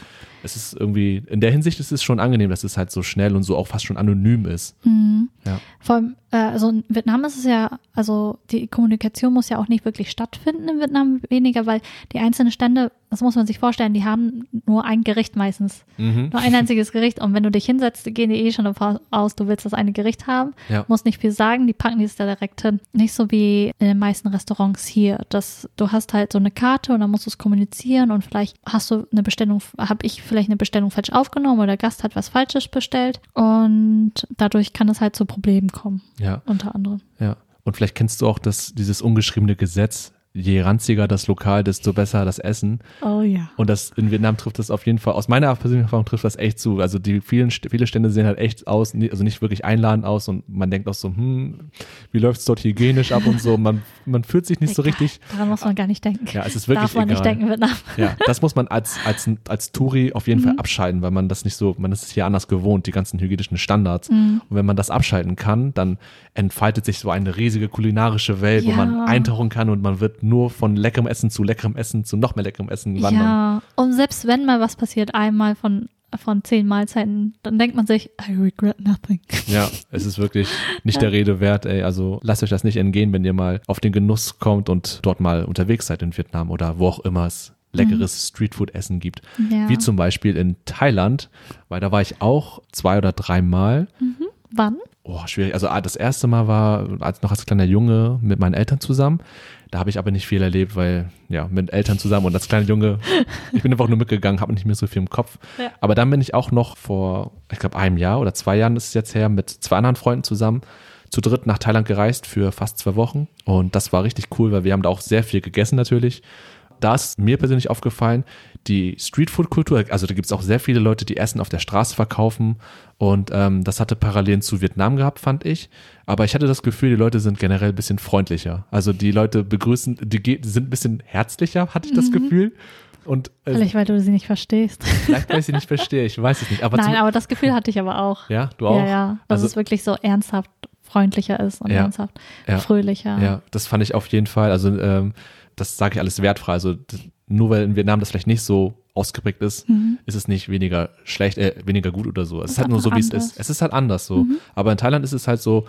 Es ist irgendwie, in der Hinsicht ist es schon angenehm, dass es halt so schnell und so auch fast schon anonym ist. Mhm. Ja. Vor allem, also in Vietnam ist es ja, also die Kommunikation muss ja auch nicht wirklich stattfinden in Vietnam weniger, weil die einzelnen Stände, das muss man sich vorstellen, die haben nur ein Gericht meistens. Mhm. Nur ein einziges Gericht. Und wenn du dich hinsetzt, gehen die eh schon davon aus, du willst das eine Gericht haben. Ja. Musst nicht viel sagen, die packen dies da direkt hin. Nicht so wie in den meisten Restaurants hier. dass du hast halt so eine Karte und dann musst du es kommunizieren und vielleicht hast du eine Bestellung, habe ich vielleicht eine Bestellung falsch aufgenommen oder der Gast hat was Falsches bestellt und dadurch kann es halt zu Problemen kommen. Ja. Unter anderem. Ja. Und vielleicht kennst du auch das, dieses ungeschriebene Gesetz, je ranziger das Lokal, desto besser das Essen. Oh ja. Und das in Vietnam trifft das auf jeden Fall, aus meiner persönlichen Erfahrung trifft das echt zu. Also die vielen, viele Stände sehen halt echt aus, also nicht wirklich einladend aus und man denkt auch so, hm, wie läuft es dort hygienisch ab und so. Man, man fühlt sich nicht egal. so richtig. Daran muss man gar nicht denken. Ja, es ist wirklich Darf man egal. nicht denken, Vietnam. Ja, das muss man als, als, als Touri auf jeden mhm. Fall abschalten, weil man das nicht so, man ist hier anders gewohnt, die ganzen hygienischen Standards. Mhm. Und wenn man das abschalten kann, dann entfaltet sich so eine riesige kulinarische Welt, ja. wo man eintauchen kann und man wird nur von leckerem Essen zu leckerem Essen zu noch mehr leckerem Essen wandern. Ja, und selbst wenn mal was passiert, einmal von von zehn Mahlzeiten, dann denkt man sich, I regret nothing. Ja, es ist wirklich nicht der Rede wert, ey. Also lasst euch das nicht entgehen, wenn ihr mal auf den Genuss kommt und dort mal unterwegs seid in Vietnam oder wo auch immer es leckeres mhm. Streetfood-Essen gibt. Ja. Wie zum Beispiel in Thailand, weil da war ich auch zwei oder dreimal. Mhm. Wann? Oh, schwierig. Also ah, das erste Mal war als noch als kleiner Junge mit meinen Eltern zusammen. Da habe ich aber nicht viel erlebt, weil ja, mit Eltern zusammen und als kleiner Junge, ich bin einfach nur mitgegangen, habe nicht mehr so viel im Kopf. Ja. Aber dann bin ich auch noch vor, ich glaube, einem Jahr oder zwei Jahren ist es jetzt her, mit zwei anderen Freunden zusammen zu dritt nach Thailand gereist für fast zwei Wochen. Und das war richtig cool, weil wir haben da auch sehr viel gegessen natürlich da ist mir persönlich aufgefallen, die Streetfood-Kultur, also da gibt es auch sehr viele Leute, die Essen auf der Straße verkaufen und ähm, das hatte Parallelen zu Vietnam gehabt, fand ich. Aber ich hatte das Gefühl, die Leute sind generell ein bisschen freundlicher. Also die Leute begrüßen, die, sind ein bisschen herzlicher, hatte ich das mhm. Gefühl. Und, äh, Vielleicht, weil du sie nicht verstehst. Vielleicht, weil ich sie nicht verstehe, ich weiß es nicht. Aber Nein, aber das Gefühl hatte ich aber auch. Ja, du auch? Ja, ja. Dass also, es wirklich so ernsthaft freundlicher ist und ja, ernsthaft ja, fröhlicher. Ja, das fand ich auf jeden Fall. Also ähm, das sage ich alles wertfrei. Also nur weil in Vietnam das vielleicht nicht so ausgeprägt ist, mhm. ist es nicht weniger schlecht, äh, weniger gut oder so. Es ist halt nur so, wie es ist. Es ist halt anders so. Mhm. Aber in Thailand ist es halt so,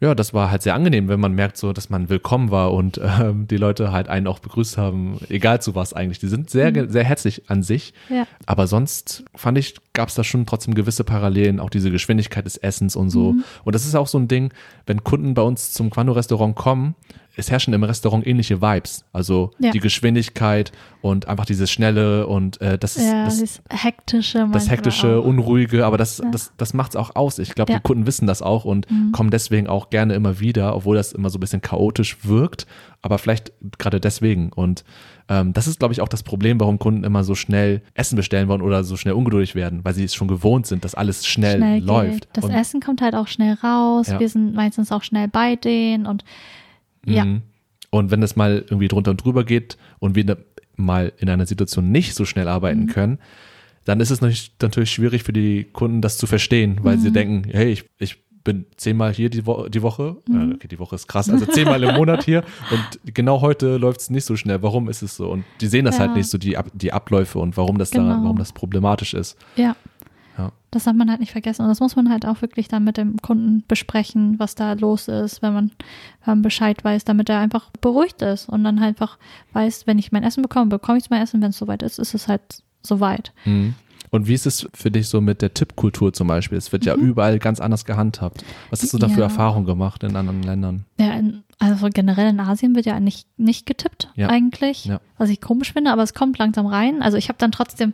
ja, das war halt sehr angenehm, wenn man merkt so, dass man willkommen war und ähm, die Leute halt einen auch begrüßt haben, egal zu was eigentlich. Die sind sehr, mhm. sehr herzlich an sich. Ja. Aber sonst fand ich, gab es da schon trotzdem gewisse Parallelen, auch diese Geschwindigkeit des Essens und so. Mhm. Und das ist auch so ein Ding, wenn Kunden bei uns zum Quando-Restaurant kommen, es herrschen im Restaurant ähnliche Vibes. Also ja. die Geschwindigkeit und einfach dieses Schnelle und äh, das ist ja, das, hektische. Das hektische, auch. unruhige, aber das, ja. das, das macht's auch aus. Ich glaube, die Kunden wissen das auch und mhm. kommen deswegen auch gerne immer wieder, obwohl das immer so ein bisschen chaotisch wirkt, aber vielleicht gerade deswegen. Und ähm, das ist, glaube ich, auch das Problem, warum Kunden immer so schnell Essen bestellen wollen oder so schnell ungeduldig werden, weil sie es schon gewohnt sind, dass alles schnell, schnell läuft. Das und Essen kommt halt auch schnell raus. Wir sind meistens auch schnell bei denen und ja. Mhm. Und wenn es mal irgendwie drunter und drüber geht und wir mal in einer Situation nicht so schnell arbeiten mhm. können, dann ist es natürlich schwierig für die Kunden, das zu verstehen, weil mhm. sie denken, hey, ich, ich bin zehnmal hier die, Wo die Woche. Mhm. Äh, okay, die Woche ist krass, also zehnmal im Monat hier und genau heute läuft es nicht so schnell. Warum ist es so? Und die sehen das halt ja. halt nicht so, die, die Abläufe und warum das genau. da, warum das problematisch ist. Ja. Das hat man halt nicht vergessen. Und das muss man halt auch wirklich dann mit dem Kunden besprechen, was da los ist, wenn man, wenn man Bescheid weiß, damit er einfach beruhigt ist und dann halt einfach weiß, wenn ich mein Essen bekomme, bekomme ich mein Essen, wenn es soweit ist, ist es halt soweit. Mhm. Und wie ist es für dich so mit der Tippkultur zum Beispiel? Es wird mhm. ja überall ganz anders gehandhabt. Was hast du da für ja. Erfahrungen gemacht in anderen Ländern? Ja, in, also generell in Asien wird ja nicht, nicht getippt ja. eigentlich, ja. was ich komisch finde, aber es kommt langsam rein. Also ich habe dann trotzdem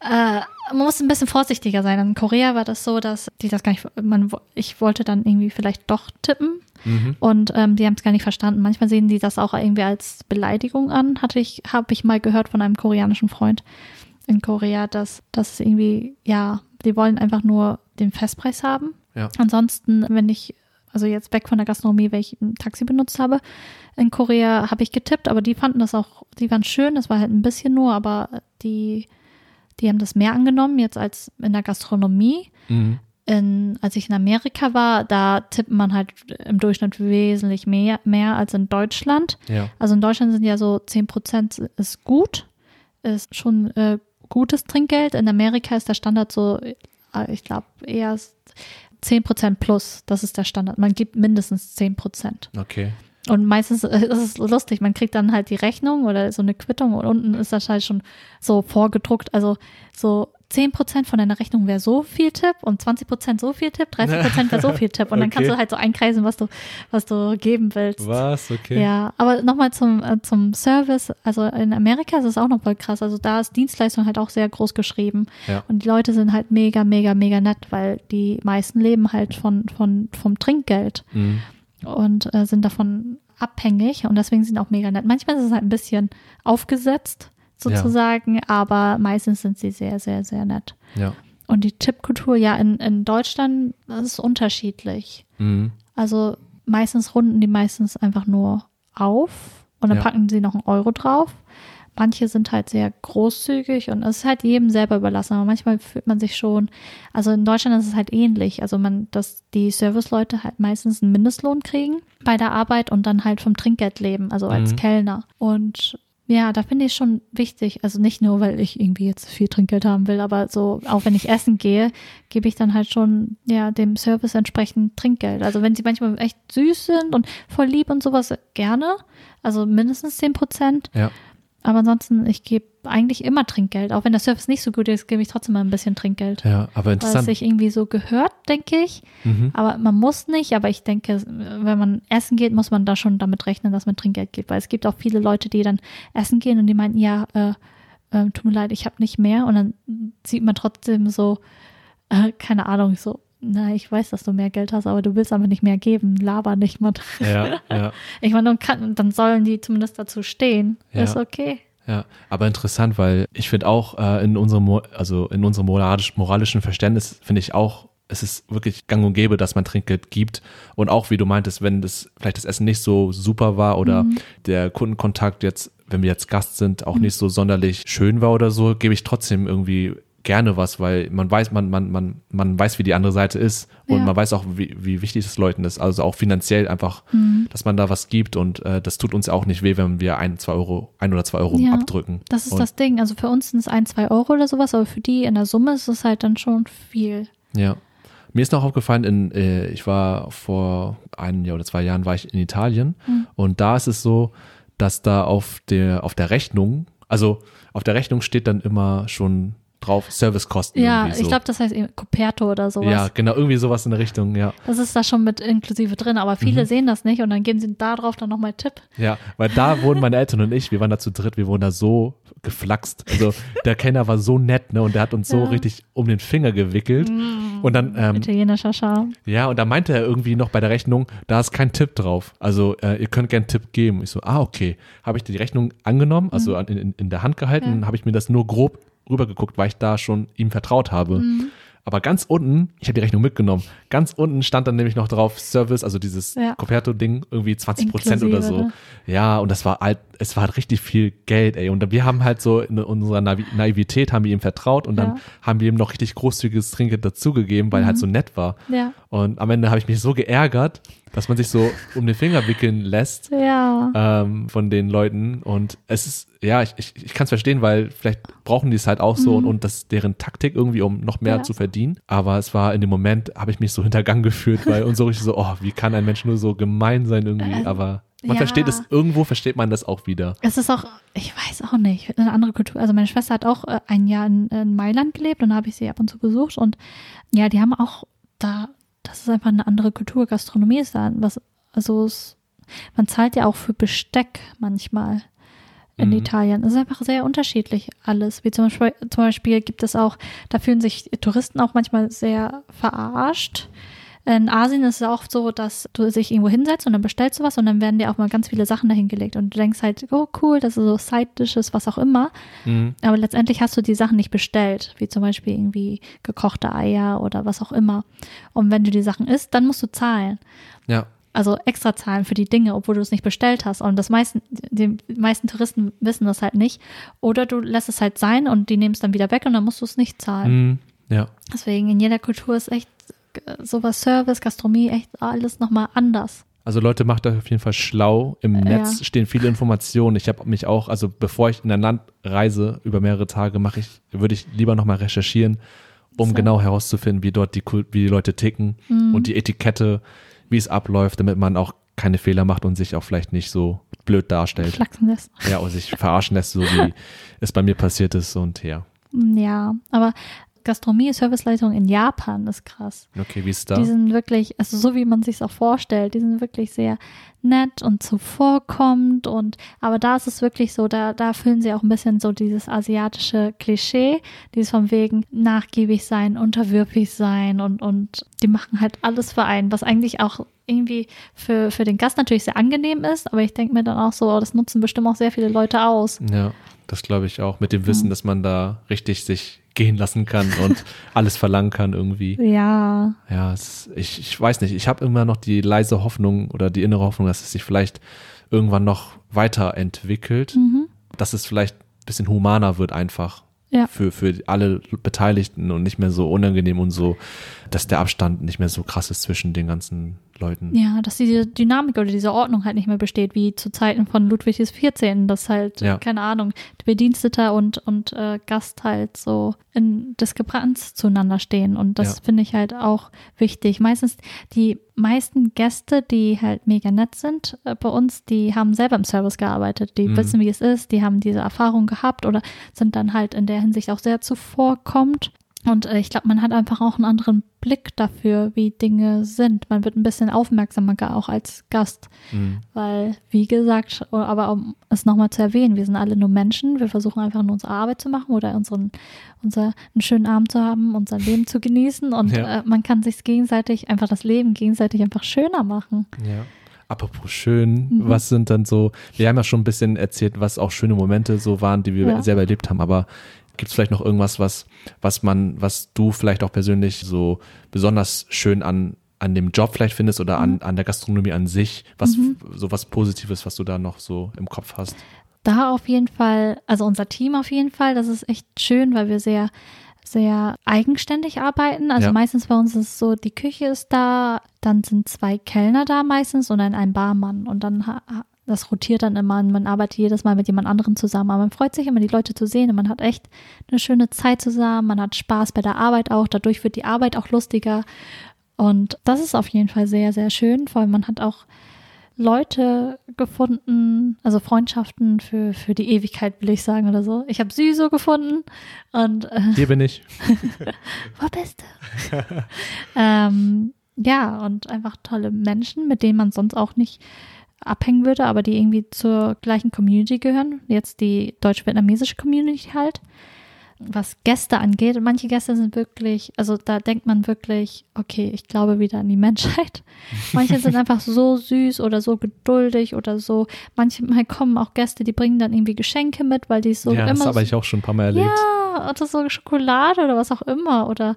äh, man muss ein bisschen vorsichtiger sein. In Korea war das so, dass die das gar nicht, man, ich wollte dann irgendwie vielleicht doch tippen mhm. und ähm, die haben es gar nicht verstanden. Manchmal sehen die das auch irgendwie als Beleidigung an, hatte ich, habe ich mal gehört von einem koreanischen Freund in Korea, dass das irgendwie, ja, die wollen einfach nur den Festpreis haben. Ja. Ansonsten, wenn ich, also jetzt weg von der Gastronomie, wenn ich ein Taxi benutzt habe, in Korea habe ich getippt, aber die fanden das auch, die waren schön, das war halt ein bisschen nur, aber die die haben das mehr angenommen jetzt als in der Gastronomie. Mhm. In, als ich in Amerika war, da tippt man halt im Durchschnitt wesentlich mehr, mehr als in Deutschland. Ja. Also in Deutschland sind ja so 10 Prozent ist gut, ist schon äh, gutes Trinkgeld. In Amerika ist der Standard so, äh, ich glaube, eher 10 Prozent plus. Das ist der Standard. Man gibt mindestens 10 Prozent. Okay. Und meistens ist es lustig, man kriegt dann halt die Rechnung oder so eine Quittung und unten ist das halt schon so vorgedruckt. Also so 10% von deiner Rechnung wäre so viel Tipp und 20% so viel Tipp, 30% wäre so viel Tipp. Und dann kannst du halt so einkreisen, was du, was du geben willst. Was? Okay. Ja, aber nochmal zum, äh, zum Service. Also in Amerika ist es auch noch voll krass. Also da ist Dienstleistung halt auch sehr groß geschrieben. Ja. Und die Leute sind halt mega, mega, mega nett, weil die meisten leben halt von, von, vom Trinkgeld. Mhm und äh, sind davon abhängig und deswegen sind auch mega nett. Manchmal ist es halt ein bisschen aufgesetzt sozusagen, ja. aber meistens sind sie sehr, sehr, sehr nett. Ja. Und die Tippkultur, ja, in, in Deutschland das ist unterschiedlich. Mhm. Also meistens runden die meistens einfach nur auf und dann ja. packen sie noch einen Euro drauf. Manche sind halt sehr großzügig und es ist halt jedem selber überlassen. Aber manchmal fühlt man sich schon, also in Deutschland ist es halt ähnlich. Also man, dass die Serviceleute halt meistens einen Mindestlohn kriegen bei der Arbeit und dann halt vom Trinkgeld leben, also als mhm. Kellner. Und ja, da finde ich schon wichtig. Also nicht nur, weil ich irgendwie jetzt viel Trinkgeld haben will, aber so, auch wenn ich essen gehe, gebe ich dann halt schon, ja, dem Service entsprechend Trinkgeld. Also wenn sie manchmal echt süß sind und voll lieb und sowas, gerne. Also mindestens 10 Prozent. Ja. Aber ansonsten, ich gebe eigentlich immer Trinkgeld. Auch wenn der Service nicht so gut ist, gebe ich trotzdem mal ein bisschen Trinkgeld. Ja, aber interessant. Weil es sich irgendwie so gehört, denke ich. Mhm. Aber man muss nicht. Aber ich denke, wenn man essen geht, muss man da schon damit rechnen, dass man Trinkgeld gibt. Weil es gibt auch viele Leute, die dann essen gehen und die meinen, ja, äh, äh, tut mir leid, ich habe nicht mehr. Und dann sieht man trotzdem so, äh, keine Ahnung, so na, ich weiß, dass du mehr Geld hast, aber du willst aber nicht mehr geben. Laber nicht, Mann. Ja, ja. Ich meine, dann, dann sollen die zumindest dazu stehen. Ja. Ist okay. Ja, aber interessant, weil ich finde auch äh, in unserem, also in unserem moralisch, moralischen Verständnis finde ich auch, es ist wirklich gang und gäbe, dass man Trinkgeld gibt. Und auch, wie du meintest, wenn das vielleicht das Essen nicht so super war oder mhm. der Kundenkontakt jetzt, wenn wir jetzt Gast sind, auch mhm. nicht so sonderlich schön war oder so, gebe ich trotzdem irgendwie gerne was, weil man weiß, man, man, man, man weiß, wie die andere Seite ist und ja. man weiß auch, wie, wie wichtig es Leuten ist. Also auch finanziell einfach, mhm. dass man da was gibt und äh, das tut uns auch nicht weh, wenn wir ein, zwei Euro, ein oder zwei Euro ja, abdrücken. Das ist und das Ding. Also für uns sind es ein, zwei Euro oder sowas, aber für die in der Summe ist es halt dann schon viel. Ja. Mir ist noch aufgefallen, in, äh, ich war vor einem Jahr oder zwei Jahren war ich in Italien mhm. und da ist es so, dass da auf der, auf der Rechnung, also auf der Rechnung steht dann immer schon drauf, Servicekosten. Ja, so. ich glaube, das heißt Coperto oder sowas. Ja, genau, irgendwie sowas in der Richtung, ja. Das ist da schon mit inklusive drin, aber viele mhm. sehen das nicht und dann geben sie da drauf dann nochmal Tipp. Ja, weil da wurden meine Eltern und ich, wir waren da zu dritt, wir wurden da so geflaxt. Also der Kenner war so nett, ne, und der hat uns so richtig um den Finger gewickelt. Mm, und dann. Ähm, italienischer Charme. Ja, und da meinte er irgendwie noch bei der Rechnung, da ist kein Tipp drauf. Also äh, ihr könnt gern Tipp geben. Ich so, ah, okay. Habe ich die Rechnung angenommen, also mhm. in, in, der Hand gehalten, ja. habe ich mir das nur grob rübergeguckt, weil ich da schon ihm vertraut habe. Mhm. Aber ganz unten, ich habe die Rechnung mitgenommen, ganz unten stand dann nämlich noch drauf Service, also dieses ja. Coperto-Ding, irgendwie 20 Prozent oder so. Ne? Ja, und das war alt, es war richtig viel Geld, ey. Und wir haben halt so in unserer Naiv Naivität haben wir ihm vertraut und dann Ja. haben wir ihm noch richtig großzügiges Trinkgeld dazugegeben, weil er halt so nett war. Ja. Und am Ende habe ich mich so geärgert, dass man sich so um den Finger wickeln lässt Ja. ähm, von den Leuten. Und es ist, ja, ich, ich, ich kann es verstehen, weil vielleicht brauchen die es halt auch so und, und das ist deren Taktik irgendwie, um noch mehr Mhm. Ja. zu verdienen. Aber es war in dem Moment, habe ich mich so hintergangen gefühlt, weil und so richtig so, oh, wie kann ein Mensch nur so gemein sein irgendwie? Aber man ja. versteht es, irgendwo versteht man das auch wieder. Es ist auch, ich weiß auch nicht, eine andere Kultur. Also meine Schwester hat auch äh, ein Jahr in, in Mailand gelebt und da habe ich sie ab und zu besucht und ja, die haben auch da, das ist einfach eine andere Kultur. Gastronomie ist da, was, also es, man zahlt ja auch für Besteck manchmal in Mhm. Italien. Es ist einfach sehr unterschiedlich alles. Wie zum Beispiel, zum Beispiel gibt es auch, da fühlen sich Touristen auch manchmal sehr verarscht. In Asien ist es auch so, dass du dich irgendwo hinsetzt und dann bestellst du was und dann werden dir auch mal ganz viele Sachen dahingelegt und du denkst halt, oh cool, das ist so Side-Dishes, was auch immer. Mhm. Aber letztendlich hast du die Sachen nicht bestellt, wie zum Beispiel irgendwie gekochte Eier oder was auch immer. Und wenn du die Sachen isst, dann musst du zahlen. Ja. Also extra zahlen für die Dinge, obwohl du es nicht bestellt hast. Und das meisten, die meisten Touristen wissen das halt nicht. Oder du lässt es halt sein und die nehmen es dann wieder weg und dann musst du es nicht zahlen. Mhm. Ja. Deswegen in jeder Kultur ist echt sowas Service, Gastronomie, echt alles nochmal anders. Also Leute, macht euch auf jeden Fall schlau. Im Ja. Netz stehen viele Informationen. Ich habe mich auch, also bevor ich in ein Land reise über mehrere Tage, mache ich, würde ich lieber nochmal recherchieren, um So. genau herauszufinden, wie dort die, wie die Leute ticken Mhm. und die Etikette, wie es abläuft, damit man auch keine Fehler macht und sich auch vielleicht nicht so blöd darstellt. Flachsen lässt. Ja, und sich verarschen lässt, so wie es bei mir passiert ist und ja. Ja, aber Gastronomie, Serviceleitung in Japan ist krass. Okay, wie ist da? Die sind wirklich, also so wie man sich auch vorstellt, die sind wirklich sehr nett und zuvorkommend und aber da ist es wirklich so, da, da füllen sie auch ein bisschen so dieses asiatische Klischee, dieses von wegen nachgiebig sein, unterwürfig sein und, und die machen halt alles für einen, was eigentlich auch irgendwie für, für den Gast natürlich sehr angenehm ist, aber ich denke mir dann auch so, oh, das nutzen bestimmt auch sehr viele Leute aus. Ja, das glaube ich auch. Mit dem Wissen, dass man da richtig sich gehen lassen kann und alles verlangen kann irgendwie. Ja, Ja, es, ich, ich weiß nicht. Ich habe immer noch die leise Hoffnung oder die innere Hoffnung, dass es sich vielleicht irgendwann noch weiterentwickelt, mhm. dass es vielleicht ein bisschen humaner wird einfach. Ja. Für, für alle Beteiligten und nicht mehr so unangenehm und so, dass der Abstand nicht mehr so krass ist zwischen den ganzen Leuten. Ja, dass diese Dynamik oder diese Ordnung halt nicht mehr besteht, wie zu Zeiten von Ludwig XIV, dass halt, Ja. keine Ahnung, Bediensteter und, und äh, Gast halt so in Diskrepanz zueinander stehen. Und das Ja. finde ich halt auch wichtig. Meistens die meisten Gäste, die halt mega nett sind äh, bei uns, die haben selber im Service gearbeitet. Die Mhm. wissen, wie es ist, die haben diese Erfahrung gehabt oder sind dann halt in der Hinsicht auch sehr zuvorkommt. Und äh, ich glaube, man hat einfach auch einen anderen Blick dafür, wie Dinge sind. Man wird ein bisschen aufmerksamer auch als Gast. Mhm. Weil, wie gesagt, aber um es nochmal zu erwähnen, wir sind alle nur Menschen. Wir versuchen einfach nur unsere Arbeit zu machen oder unseren, unser, einen schönen Abend zu haben, unser Leben zu genießen. Und Ja. äh, man kann sich gegenseitig, einfach das Leben gegenseitig einfach schöner machen. Ja. Apropos schön, Mhm. was sind dann so, wir haben ja schon ein bisschen erzählt, was auch schöne Momente so waren, die wir Ja. selber erlebt haben, aber gibt es vielleicht noch irgendwas, was, was man, was du vielleicht auch persönlich so besonders schön an, an dem Job vielleicht findest oder Mhm. an, an der Gastronomie an sich, was so was Positives, was du da noch so im Kopf hast? Da auf jeden Fall, also unser Team auf jeden Fall, das ist echt schön, weil wir sehr, sehr eigenständig arbeiten. Also Ja. meistens bei uns ist es so, die Küche ist da, dann sind zwei Kellner da meistens und dann ein Barmann. Und dann das rotiert dann immer und man arbeitet jedes Mal mit jemand anderem zusammen. Aber man freut sich immer, die Leute zu sehen und man hat echt eine schöne Zeit zusammen, man hat Spaß bei der Arbeit auch, dadurch wird die Arbeit auch lustiger. Und das ist auf jeden Fall sehr, sehr schön, vor allem man hat auch Leute gefunden, also Freundschaften für, für die Ewigkeit, will ich sagen oder so. Ich habe Süso gefunden und äh, Hier bin ich. wo bist du? ähm, ja, und einfach tolle Menschen, mit denen man sonst auch nicht abhängen würde, aber die irgendwie zur gleichen Community gehören. Jetzt die deutsch-vietnamesische Community halt. Was Gäste angeht, manche Gäste sind wirklich, also da denkt man wirklich, okay, ich glaube wieder an die Menschheit. Manche sind einfach so süß oder so geduldig oder so. Manchmal kommen auch Gäste, die bringen dann irgendwie Geschenke mit, weil die so ja, das immer habe ich auch schon ein paar Mal erlebt. ja, oder so Schokolade oder was auch immer oder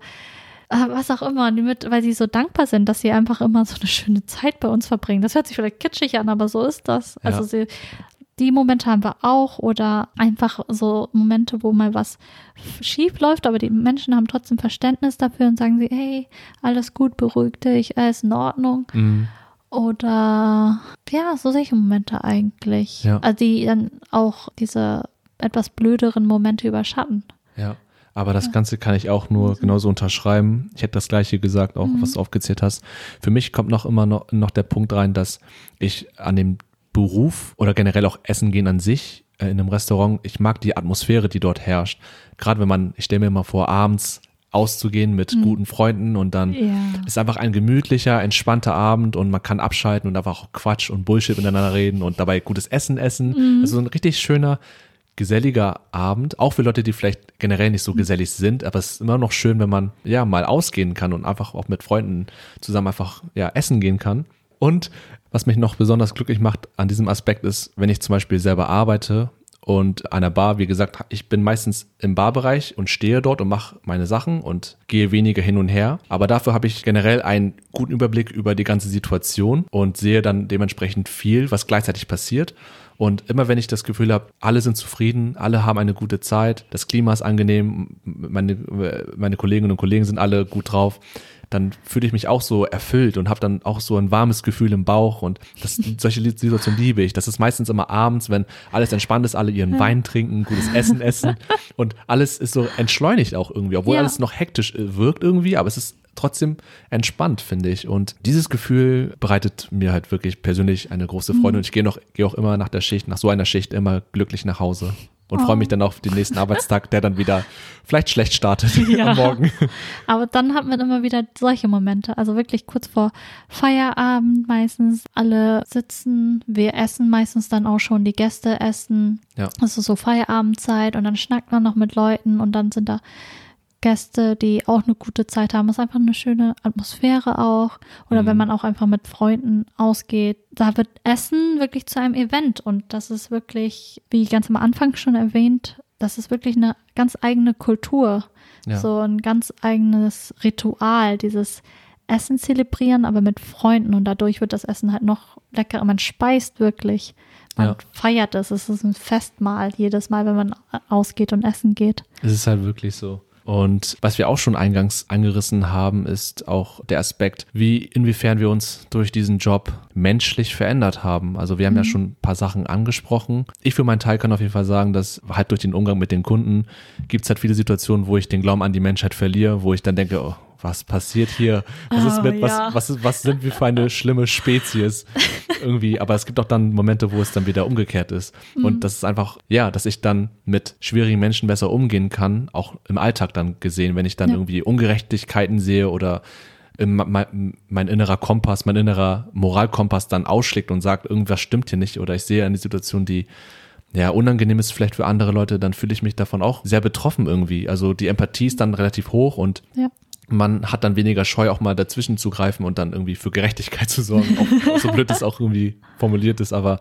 was auch immer, mit, weil sie so dankbar sind, dass sie einfach immer so eine schöne Zeit bei uns verbringen. Das hört sich vielleicht kitschig an, aber so ist das. Also Ja. sie, die Momente haben wir auch oder einfach so Momente, wo mal was schief läuft, aber die Menschen haben trotzdem Verständnis dafür und sagen sie, hey, alles gut, beruhig dich, alles in Ordnung. Mhm. Oder ja, so solche Momente eigentlich. Ja. Also die dann auch diese etwas blöderen Momente überschatten. Ja. Aber das Ganze kann ich auch nur genauso unterschreiben. Ich hätte das gleiche gesagt, auch was du aufgezählt hast. Für mich kommt noch immer noch, noch der Punkt rein, dass ich an dem Beruf oder generell auch Essen gehen an sich äh, in einem Restaurant, ich mag die Atmosphäre, die dort herrscht. Gerade wenn man, ich stelle mir mal vor, abends auszugehen mit guten Freunden und dann Ja. ist einfach ein gemütlicher, entspannter Abend und man kann abschalten und einfach auch Quatsch und Bullshit miteinander reden und dabei gutes Essen essen. Also ein richtig schöner, geselliger Abend, auch für Leute, die vielleicht generell nicht so gesellig sind, aber es ist immer noch schön, wenn man ja mal ausgehen kann und einfach auch mit Freunden zusammen einfach ja essen gehen kann. Und was mich noch besonders glücklich macht an diesem Aspekt ist, wenn ich zum Beispiel selber arbeite und an der Bar, wie gesagt, ich bin meistens im Barbereich und stehe dort und mache meine Sachen und gehe weniger hin und her. Aber dafür habe ich generell einen guten Überblick über die ganze Situation und sehe dann dementsprechend viel, was gleichzeitig passiert. Und immer wenn ich das Gefühl habe, alle sind zufrieden, alle haben eine gute Zeit, das Klima ist angenehm, meine, meine Kolleginnen und Kollegen sind alle gut drauf, dann fühle ich mich auch so erfüllt und habe dann auch so ein warmes Gefühl im Bauch und das, solche Situationen liebe ich. Das ist meistens immer abends, wenn alles entspannt ist, alle ihren Wein trinken, gutes Essen essen und alles ist so entschleunigt auch irgendwie, obwohl Ja. alles noch hektisch äh, wirkt irgendwie, aber es ist trotzdem entspannt, finde ich. Und dieses Gefühl bereitet mir halt wirklich persönlich eine große Freude. Und ich gehe noch, gehe auch immer nach der Schicht, nach so einer Schicht immer glücklich nach Hause. Und freue mich dann auf den nächsten Arbeitstag, der dann wieder vielleicht schlecht startet Ja. am Morgen. Aber dann hat man immer wieder solche Momente. Also wirklich kurz vor Feierabend meistens. Alle sitzen, wir essen meistens dann auch schon, die Gäste essen. Ja. Es ist so Feierabendzeit und dann schnackt man noch mit Leuten und dann sind da Gäste, die auch eine gute Zeit haben. Es ist einfach eine schöne Atmosphäre auch. Oder wenn man auch einfach mit Freunden ausgeht. Da wird Essen wirklich zu einem Event und das ist wirklich, wie ganz am Anfang schon erwähnt, das ist wirklich eine ganz eigene Kultur. Ja. So ein ganz eigenes Ritual, dieses Essen zelebrieren, aber mit Freunden und dadurch wird das Essen halt noch leckerer. Man speist wirklich. Man Ja. feiert es. Es ist ein Festmahl jedes Mal, wenn man ausgeht und essen geht. Es ist halt wirklich so. Und was wir auch schon eingangs angerissen haben, ist auch der Aspekt, wie inwiefern wir uns durch diesen Job menschlich verändert haben. Also wir haben ja schon ein paar Sachen angesprochen. Ich für meinen Teil kann auf jeden Fall sagen, dass halt durch den Umgang mit den Kunden gibt es halt viele Situationen, wo ich den Glauben an die Menschheit verliere, wo ich dann denke, oh, was passiert hier? Was ist Oh, mit, was, ja. was, ist, was sind wir für eine schlimme Spezies? Irgendwie, aber es gibt auch dann Momente, wo es dann wieder umgekehrt ist. Mhm. Und das ist einfach, ja, dass ich dann mit schwierigen Menschen besser umgehen kann, auch im Alltag dann gesehen, wenn ich dann Ja. irgendwie Ungerechtigkeiten sehe oder mein, mein innerer Kompass, mein innerer Moralkompass dann ausschlägt und sagt, irgendwas stimmt hier nicht oder ich sehe eine Situation, die ja, unangenehm ist vielleicht für andere Leute, dann fühle ich mich davon auch sehr betroffen irgendwie. Also die Empathie ist dann relativ hoch und Ja. Man hat dann weniger Scheu, auch mal dazwischen zu greifen und dann irgendwie für Gerechtigkeit zu sorgen. Auch, so blöd das auch irgendwie formuliert ist, aber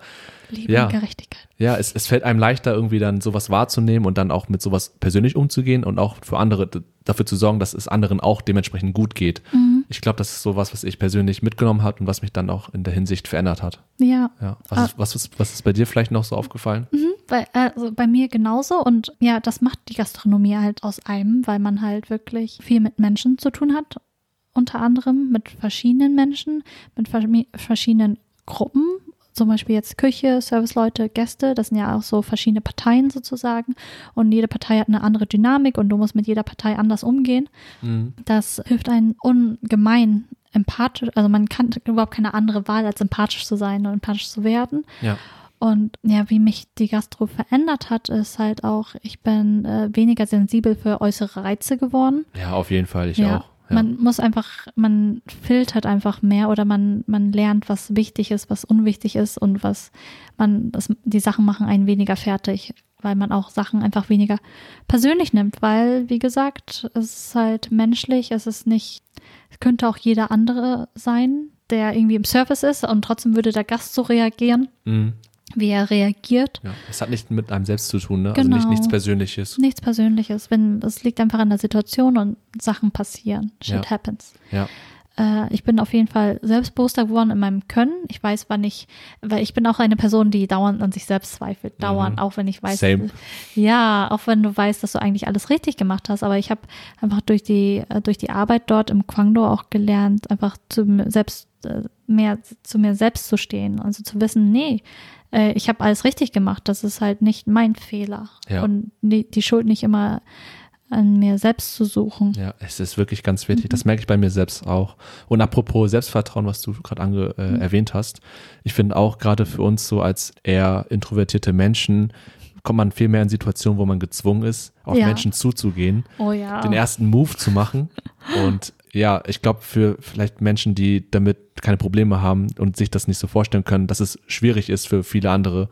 Liebe Ja. Gerechtigkeit. ja, es, es fällt einem leichter, irgendwie dann sowas wahrzunehmen und dann auch mit sowas persönlich umzugehen und auch für andere dafür zu sorgen, dass es anderen auch dementsprechend gut geht. Ich glaube, das ist sowas, was ich persönlich mitgenommen hat und was mich dann auch in der Hinsicht verändert hat. Ja. Ja. Was, ist, was, ist, was ist bei dir vielleicht noch so aufgefallen? Bei, also bei mir genauso und ja, das macht die Gastronomie halt aus einem, weil man halt wirklich viel mit Menschen zu tun hat, unter anderem mit verschiedenen Menschen, mit verschi- verschiedenen Gruppen, zum Beispiel jetzt Küche, Serviceleute, Gäste, das sind ja auch so verschiedene Parteien sozusagen und jede Partei hat eine andere Dynamik und du musst mit jeder Partei anders umgehen. Mhm. Das hilft einen ungemein empathisch, also man kann überhaupt keine andere Wahl, als empathisch zu sein und empathisch zu werden. Ja. Und ja, wie mich die Gastro verändert hat, ist halt auch, ich bin äh, weniger sensibel für äußere Reize geworden. Ja, auf jeden Fall, ich ja, auch. Ja. man muss einfach, man filtert einfach mehr oder man, man lernt, was wichtig ist, was unwichtig ist und was man, das, die Sachen machen einen weniger fertig, weil man auch Sachen einfach weniger persönlich nimmt, weil, wie gesagt, es ist halt menschlich, es ist nicht, es könnte auch jeder andere sein, der irgendwie im Service ist und trotzdem würde der Gast so reagieren, Mhm. Wie er reagiert. ja. Es hat nicht mit einem selbst zu tun, ne? Also Genau. nicht, nichts Persönliches. Nichts Persönliches, wenn es liegt einfach an der Situation und Sachen passieren. Shit Ja. happens. Ja. Äh, ich bin auf jeden Fall selbstbewusster geworden in meinem Können. Ich weiß, wann ich, weil ich bin auch eine Person, die dauernd an sich selbst zweifelt, dauernd, mhm. auch wenn ich weiß, Same. ja, auch wenn du weißt, dass du eigentlich alles richtig gemacht hast. Aber ich habe einfach durch die äh, durch die Arbeit dort im Kwangdo auch gelernt, einfach zu mir selbst äh, mehr zu mir selbst zu stehen, also zu wissen, nee, ich habe alles richtig gemacht. Das ist halt nicht mein Fehler Ja. und die, die Schuld nicht immer an mir selbst zu suchen. Ja, es ist wirklich ganz wichtig. Das merke ich bei mir selbst auch. Und apropos Selbstvertrauen, was du gerade ange äh, Mhm. erwähnt hast, ich finde auch gerade für uns so als eher introvertierte Menschen kommt man viel mehr in Situationen, wo man gezwungen ist, auf Ja. Menschen zuzugehen, Oh ja. den ersten Move zu machen. Und ja, ich glaube, für vielleicht Menschen, die damit keine Probleme haben und sich das nicht so vorstellen können, dass es schwierig ist für viele andere,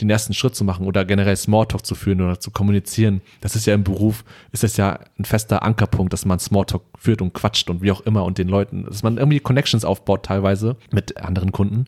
den ersten Schritt zu machen oder generell Smalltalk zu führen oder zu kommunizieren. Das ist ja im Beruf, ist das ja ein fester Ankerpunkt, dass man Smalltalk führt und quatscht und wie auch immer und den Leuten, dass man irgendwie Connections aufbaut teilweise mit anderen Kunden.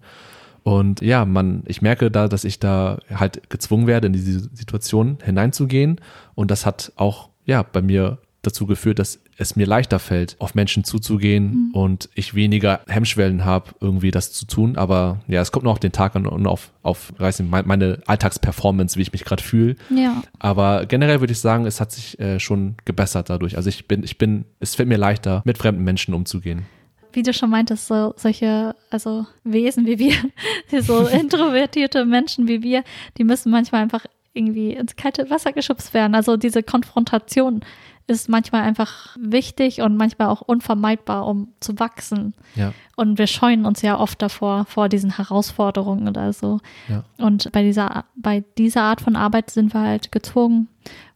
Und ja, man, ich merke da, dass ich da halt gezwungen werde, in diese Situation hineinzugehen. Und das hat auch, ja, bei mir dazu geführt, dass es mir leichter fällt, auf Menschen zuzugehen und ich weniger Hemmschwellen habe, irgendwie das zu tun. Aber ja, es kommt noch auf den Tag an und auf, auf weiß nicht, mein- meine Alltagsperformance, wie ich mich gerade fühle. ja. Aber generell würde ich sagen, es hat sich äh, schon gebessert dadurch. Also ich bin, ich bin, es fällt mir leichter, mit fremden Menschen umzugehen. wie du schon meintest, so solche, also Wesen wie wir, so introvertierte Menschen wie wir, die müssen manchmal einfach irgendwie ins kalte Wasser geschubst werden. Also diese Konfrontation ist manchmal einfach wichtig und manchmal auch unvermeidbar, um zu wachsen. Ja. Und wir scheuen uns ja oft davor, vor diesen Herausforderungen oder so. Ja. Und bei dieser, bei dieser Art von Arbeit sind wir halt gezwungen,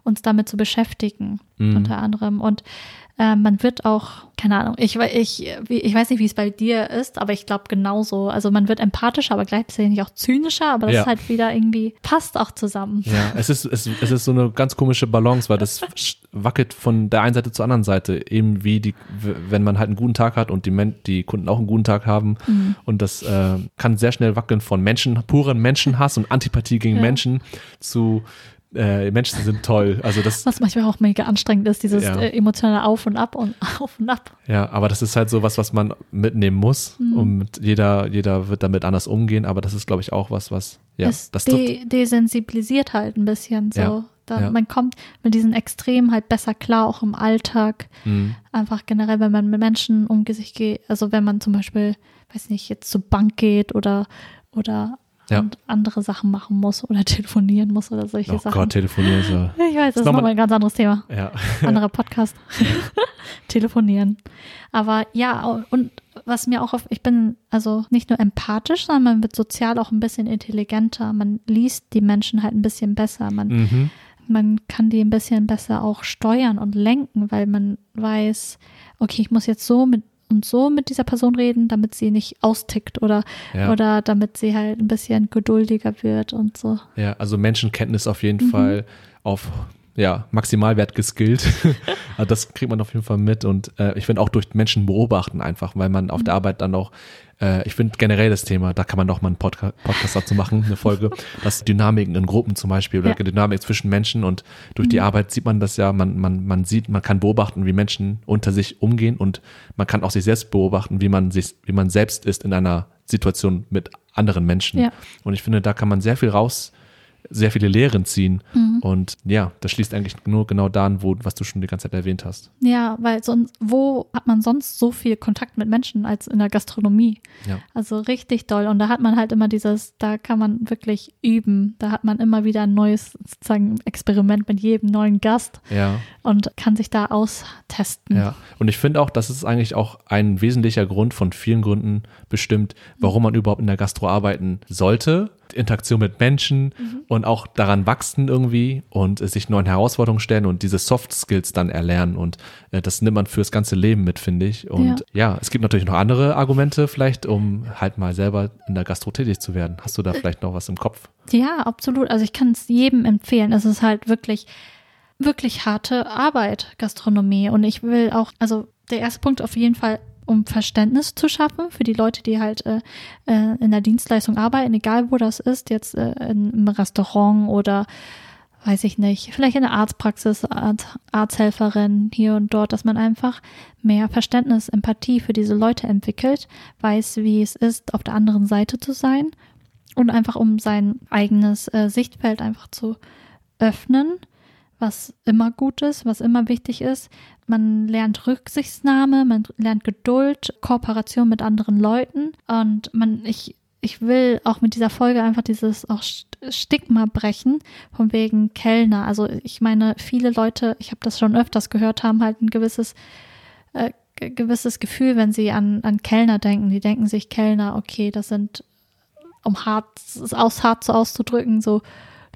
uns damit zu beschäftigen, Mhm. unter anderem. Und äh, man wird auch, keine Ahnung, ich, ich, ich weiß nicht, wie es bei dir ist, aber ich glaube genauso. Also man wird empathischer, aber gleichzeitig auch zynischer, aber das Ja. ist halt wieder irgendwie, passt auch zusammen. Ja, es ist, es, es ist so eine ganz komische Balance, weil das wackelt von der einen Seite zur anderen Seite. Eben wie die, wenn man halt einen guten Tag hat und die, Men die Kunden auch einen guten Tag haben. Mhm. Und das äh, kann sehr schnell wackeln von Menschen, puren Menschenhass und Antipathie gegen Ja. Menschen zu äh, Menschen sind toll. Also das, Was manchmal auch mega anstrengend ist, dieses Ja. äh, emotionale Auf und Ab und Auf und Ab. ja, aber das ist halt so was, was man mitnehmen muss. Mhm. Und jeder, jeder wird damit anders umgehen. Aber das ist, glaube ich, auch was, was, ja, es das de desensibilisiert halt ein bisschen so. Ja, Da, ja. Man kommt mit diesen Extremen halt besser klar, auch im Alltag. Mhm. Einfach generell, wenn man mit Menschen um sich geht, also wenn man zum Beispiel, weiß nicht, jetzt zur Bank geht oder, oder Ja. und andere Sachen machen muss oder telefonieren muss oder solche Oh Sachen. Gott, telefonieren ist ja. ich weiß, das ist nochmal- nochmal ein ganz anderes Thema. ja. Anderer Podcast. Telefonieren. Aber ja, und was mir auch auf, ich bin also nicht nur empathisch, sondern man wird sozial auch ein bisschen intelligenter. Man liest die Menschen halt ein bisschen besser. Man, Mhm. man kann die ein bisschen besser auch steuern und lenken, weil man weiß, okay, ich muss jetzt so mit und so mit dieser Person reden, damit sie nicht austickt oder, Ja. oder damit sie halt ein bisschen geduldiger wird und so. Ja, also Menschenkenntnis auf jeden Mhm. Fall auf ja, Maximalwert geskillt. also das kriegt man auf jeden Fall mit und äh, ich finde auch durch Menschen beobachten einfach, weil man Mhm. auf der Arbeit dann auch, äh, ich finde generell das Thema, da kann man doch mal einen Podca Podcast dazu machen, eine Folge, dass Dynamiken in Gruppen zum Beispiel oder Ja. Dynamik zwischen Menschen und durch die Arbeit sieht man das ja, man, man, man sieht, man kann beobachten, wie Menschen unter sich umgehen und man kann auch sich selbst beobachten, wie man sich, wie man selbst ist in einer Situation mit anderen Menschen. Ja. Und ich finde, da kann man sehr viel raus, sehr viele Lehren ziehen. Mhm. Und ja, das schließt eigentlich nur genau da an, wo, was du schon die ganze Zeit erwähnt hast. Ja, weil sonst, wo hat man sonst so viel Kontakt mit Menschen als in der Gastronomie? Ja. Also richtig doll. Und da hat man halt immer dieses, da kann man wirklich üben. Da hat man immer wieder ein neues sozusagen Experiment mit jedem neuen Gast Ja, und kann sich da austesten. ja. Und ich finde auch, das ist eigentlich auch ein wesentlicher Grund von vielen Gründen bestimmt, warum man überhaupt in der Gastro arbeiten sollte. Interaktion mit Menschen und auch daran wachsen irgendwie und äh, sich neuen Herausforderungen stellen und diese Soft Skills dann erlernen. Und äh, das nimmt man fürs ganze Leben mit, finde ich. Und ja. es gibt natürlich noch andere Argumente vielleicht, um halt mal selber in der Gastro tätig zu werden. Hast du da vielleicht noch was im Kopf? Ja, absolut. Also ich kann es jedem empfehlen. Es ist halt wirklich, wirklich harte Arbeit, Gastronomie. Und ich will auch, also der erste Punkt auf jeden Fall, um Verständnis zu schaffen für die Leute, die halt äh, äh, in der Dienstleistung arbeiten, egal wo das ist, jetzt äh, im Restaurant oder weiß ich nicht, vielleicht in der Arztpraxis, Arzt, Arzthelferin hier und dort, dass man einfach mehr Verständnis, Empathie für diese Leute entwickelt, weiß, wie es ist, auf der anderen Seite zu sein und einfach um sein eigenes äh, Sichtfeld einfach zu öffnen, was immer gut ist, was immer wichtig ist. Man lernt Rücksichtnahme, man lernt Geduld, Kooperation mit anderen Leuten und man, ich ich will auch mit dieser Folge einfach dieses auch Stigma brechen, von wegen Kellner. Also ich meine, viele Leute, ich habe das schon öfters gehört, haben halt ein gewisses, äh, gewisses Gefühl, wenn sie an, an Kellner denken. Die denken sich, Kellner, okay, das sind, um hart, aus hart so auszudrücken, so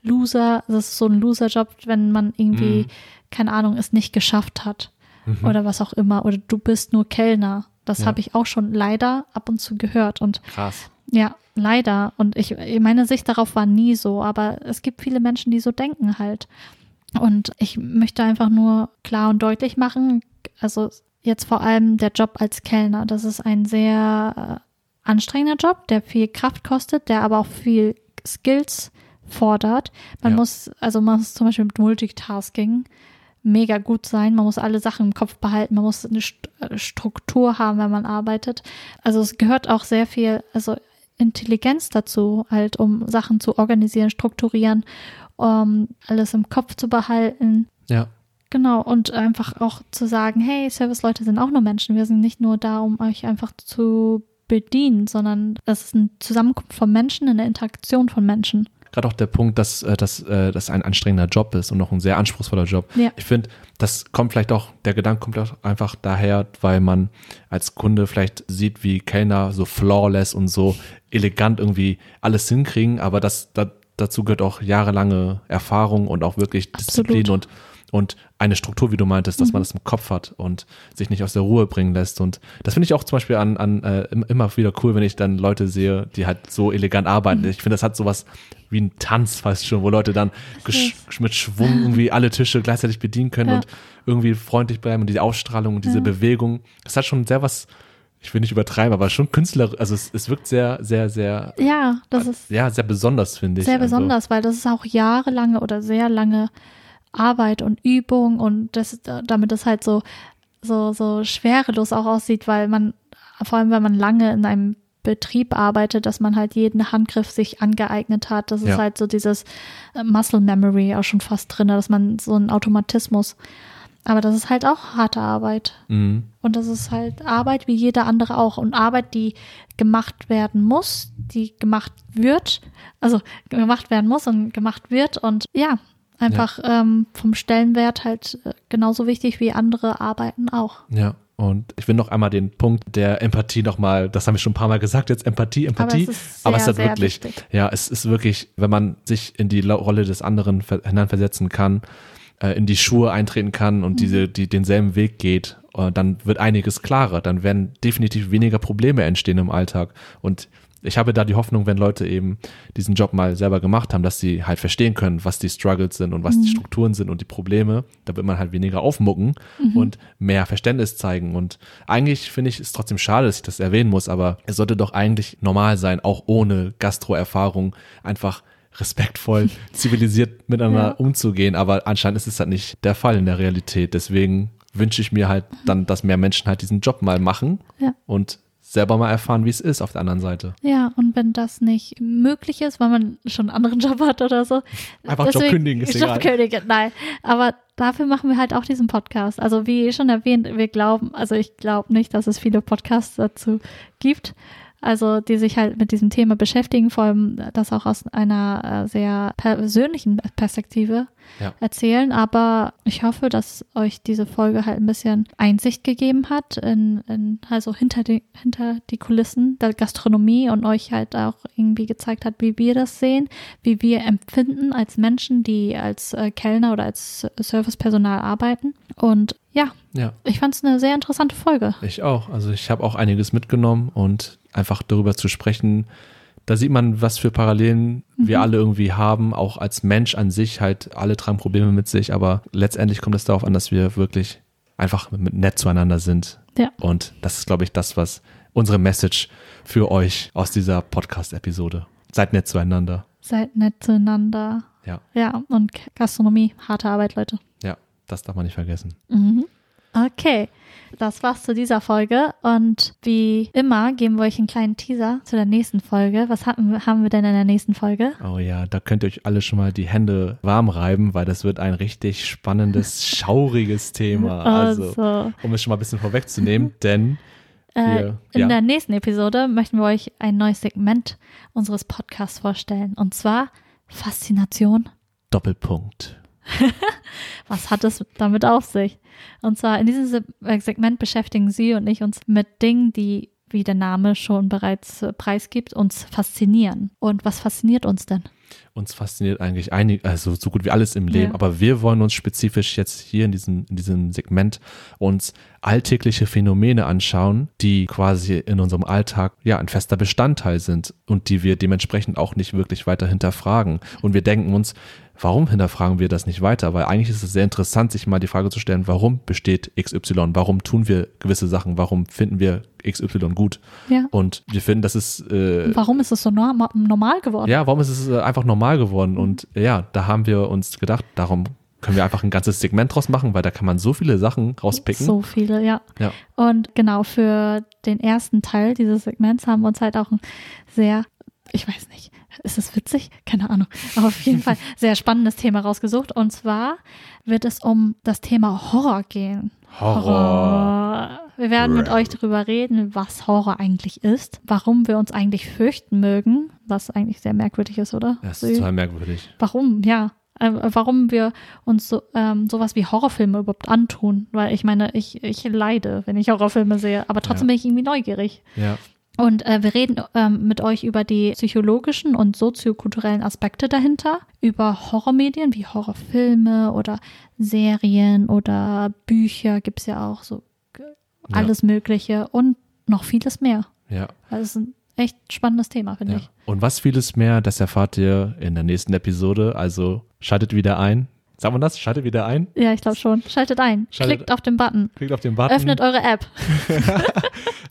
Loser, das ist so ein Loser-Job, wenn man irgendwie, mhm. keine Ahnung, es nicht geschafft hat. Mhm. Oder was auch immer. Oder du bist nur Kellner. Das ja. habe ich auch schon leider ab und zu gehört. Und Krass. Ja, leider. Und ich, meine Sicht darauf war nie so, aber es gibt viele Menschen, die so denken halt. Und ich möchte einfach nur klar und deutlich machen, also jetzt vor allem der Job als Kellner, das ist ein sehr äh, anstrengender Job, der viel Kraft kostet, der aber auch viel Skills fordert. Man ja. muss, also man muss zum Beispiel mit Multitasking mega gut sein. Man muss alle Sachen im Kopf behalten. Man muss eine äh, Struktur haben, wenn man arbeitet. Also es gehört auch sehr viel, also Intelligenz dazu, halt, um Sachen zu organisieren, strukturieren, um alles im Kopf zu behalten. Ja. Genau, und einfach auch zu sagen, hey, Service-Leute sind auch nur Menschen. Wir sind nicht nur da, um euch einfach zu bedienen, sondern das ist eine Zusammenkunft von Menschen, eine Interaktion von Menschen gerade auch der Punkt, dass, äh, dass äh, das ein anstrengender Job ist und noch ein sehr anspruchsvoller Job. Ja. Ich finde, das kommt vielleicht auch, der Gedanke kommt auch einfach daher, weil man als Kunde vielleicht sieht, wie Kellner so flawless und so elegant irgendwie alles hinkriegen, aber das, da, dazu gehört auch jahrelange Erfahrung und auch wirklich Disziplin Absolut. und und eine Struktur, wie du meintest, dass Mhm. man das im Kopf hat und sich nicht aus der Ruhe bringen lässt. Und das finde ich auch zum Beispiel an, an äh, im- immer wieder cool, wenn ich dann Leute sehe, die halt so elegant arbeiten. Mhm. Ich finde, das hat sowas wie ein Tanz fast schon, wo Leute dann mit Schwung irgendwie alle Tische gleichzeitig bedienen können Ja. und irgendwie freundlich bleiben und diese Ausstrahlung und diese Ja. Bewegung. Das hat schon sehr was, ich will nicht übertreiben, aber schon Künstler, also es, es wirkt sehr, sehr, sehr, Ja, das ist ja, sehr besonders, finde ich. sehr Also, besonders, weil das ist auch jahrelange oder sehr lange Arbeit und Übung und das, damit es halt so, so, so schwerelos auch aussieht, weil man, vor allem wenn man lange in einem Betrieb arbeitet, dass man halt jeden Handgriff sich angeeignet hat. Das ist Ja. halt so dieses äh, Muscle Memory auch schon fast drin, dass man so einen Automatismus. Aber das ist halt auch harte Arbeit. mhm. Und das ist halt Arbeit wie jeder andere auch. Und Arbeit, die gemacht werden muss, die gemacht wird, also gemacht werden muss und gemacht wird. Und ja, einfach ähm, vom Stellenwert halt äh, genauso wichtig wie andere Arbeiten auch. Ja, und ich will noch einmal den Punkt der Empathie nochmal, das haben wir schon ein paar Mal gesagt, jetzt Empathie, Empathie. Aber es ist Aber es sehr, ist sehr halt wirklich, wichtig. ja, es ist wirklich, wenn man sich in die Rolle des anderen ver- hineinversetzen kann, äh, in die Schuhe eintreten kann und Mhm. diese, die denselben Weg geht, äh, dann wird einiges klarer. Dann werden definitiv weniger Probleme entstehen im Alltag. Und ich habe da die Hoffnung, wenn Leute eben diesen Job mal selber gemacht haben, dass sie halt verstehen können, was die Struggles sind und was Mhm. die Strukturen sind und die Probleme. Da wird man halt weniger aufmucken Mhm. und mehr Verständnis zeigen. Und eigentlich finde ich es trotzdem schade, dass ich das erwähnen muss, aber es sollte doch eigentlich normal sein, auch ohne Gastro-Erfahrung einfach respektvoll, zivilisiert miteinander Ja. umzugehen. Aber anscheinend ist es halt nicht der Fall in der Realität. Deswegen wünsche ich mir halt dann, dass mehr Menschen halt diesen Job mal machen Ja. und selber mal erfahren, wie es ist auf der anderen Seite. Ja, und wenn das nicht möglich ist, weil man schon einen anderen Job hat oder so. Einfach Job kündigen, ist Job egal. kündigen, nein. Aber dafür machen wir halt auch diesen Podcast. Also wie schon erwähnt, wir glauben, also ich glaube nicht, dass es viele Podcasts dazu gibt. Also die sich halt mit diesem Thema beschäftigen, vor allem das auch aus einer äh, sehr persönlichen Perspektive Ja. erzählen. Aber ich hoffe, dass euch diese Folge halt ein bisschen Einsicht gegeben hat in, in also hinter die, hinter die Kulissen der Gastronomie und euch halt auch irgendwie gezeigt hat, wie wir das sehen, wie wir empfinden als Menschen, die als äh, Kellner oder als Servicepersonal arbeiten. Und ja, Ja, ich fand es eine sehr interessante Folge. ich auch. Also ich habe auch einiges mitgenommen und einfach darüber zu sprechen, da sieht man, was für Parallelen wir Mhm. alle irgendwie haben, auch als Mensch an sich halt, alle tragen Probleme mit sich, aber letztendlich kommt es darauf an, dass wir wirklich einfach nett zueinander sind. Ja. Und das ist, glaube ich, das, was unsere Message für euch aus dieser Podcast-Episode. Seid nett zueinander. Seid nett zueinander. Ja. Ja, und Gastronomie, harte Arbeit, Leute. Ja, das darf man nicht vergessen. Mhm. Okay, das war's zu dieser Folge. Und wie immer geben wir euch einen kleinen Teaser zu der nächsten Folge. Was haben, wir- haben wir denn in der nächsten Folge? Oh ja, da könnt ihr euch alle schon mal die Hände warm reiben, weil das wird ein richtig spannendes, schauriges Thema. Also, Also, um es schon mal ein bisschen vorwegzunehmen, denn äh, wir, in ja. der nächsten Episode möchten wir euch ein neues Segment unseres Podcasts vorstellen. Und zwar Faszination. Doppelpunkt. Was hat es damit auf sich? Und zwar in diesem Se- äh, Segment beschäftigen Sie und ich uns mit Dingen, die, wie der Name schon bereits äh, preisgibt, uns faszinieren. Und was fasziniert uns denn? Uns fasziniert eigentlich einig, also so gut wie alles im Leben, Ja. aber wir wollen uns spezifisch jetzt hier in diesem, in diesem Segment uns alltägliche Phänomene anschauen, die quasi in unserem Alltag ja ein fester Bestandteil sind und die wir dementsprechend auch nicht wirklich weiter hinterfragen. Und wir denken uns, warum hinterfragen wir das nicht weiter? Weil eigentlich ist es sehr interessant, sich mal die Frage zu stellen, warum besteht XY? Warum tun wir gewisse Sachen? Warum finden wir XY gut? Ja. Und wir finden, das ist äh, Warum ist es so norm normal geworden? ja, warum ist es äh, einfach normal geworden? Und ja, da haben wir uns gedacht, darum können wir einfach ein ganzes Segment draus machen, weil da kann man so viele Sachen rauspicken. So viele, ja. Ja. Und genau für den ersten Teil dieses Segments haben wir uns halt auch ein sehr, ich weiß nicht, ist es witzig? Keine Ahnung. Aber auf jeden Fall sehr spannendes Thema rausgesucht. Und zwar wird es um das Thema Horror gehen. Horror. Wir werden mit euch darüber reden, was Horror eigentlich ist, warum wir uns eigentlich fürchten mögen, was eigentlich sehr merkwürdig ist, oder? Das ist total merkwürdig. Warum, ja. Äh, warum wir uns so, ähm, sowas wie Horrorfilme überhaupt antun. Weil ich meine, ich, ich leide, wenn ich Horrorfilme sehe, aber trotzdem Ja. bin ich irgendwie neugierig. Ja. Und äh, wir reden ähm, mit euch über die psychologischen und soziokulturellen Aspekte dahinter, über Horrormedien wie Horrorfilme oder Serien oder Bücher gibt es ja auch so g- Ja. alles Mögliche und noch vieles mehr. Ja. Also es ist ein echt spannendes Thema, finde ja. ich. Und was vieles mehr, das erfahrt ihr in der nächsten Episode. Also schaltet wieder ein. Sagt man das? Schaltet wieder ein. Ja, ich glaube schon. Schaltet ein. Schaltet- Klickt auf den Button. Klickt auf den Button. Öffnet eure App.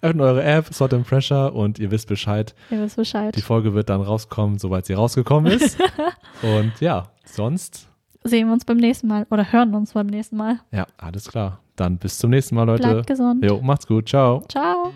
öffnet eure App, Salt and Pressure und ihr wisst Bescheid. Ihr wisst Bescheid. Die Folge wird dann rauskommen, sobald sie rausgekommen ist. und ja, sonst, Sehen wir uns beim nächsten Mal oder hören uns beim nächsten Mal. ja, alles klar. Dann bis zum nächsten Mal, Leute. Bleibt gesund. Jo, macht's gut. Ciao. Ciao.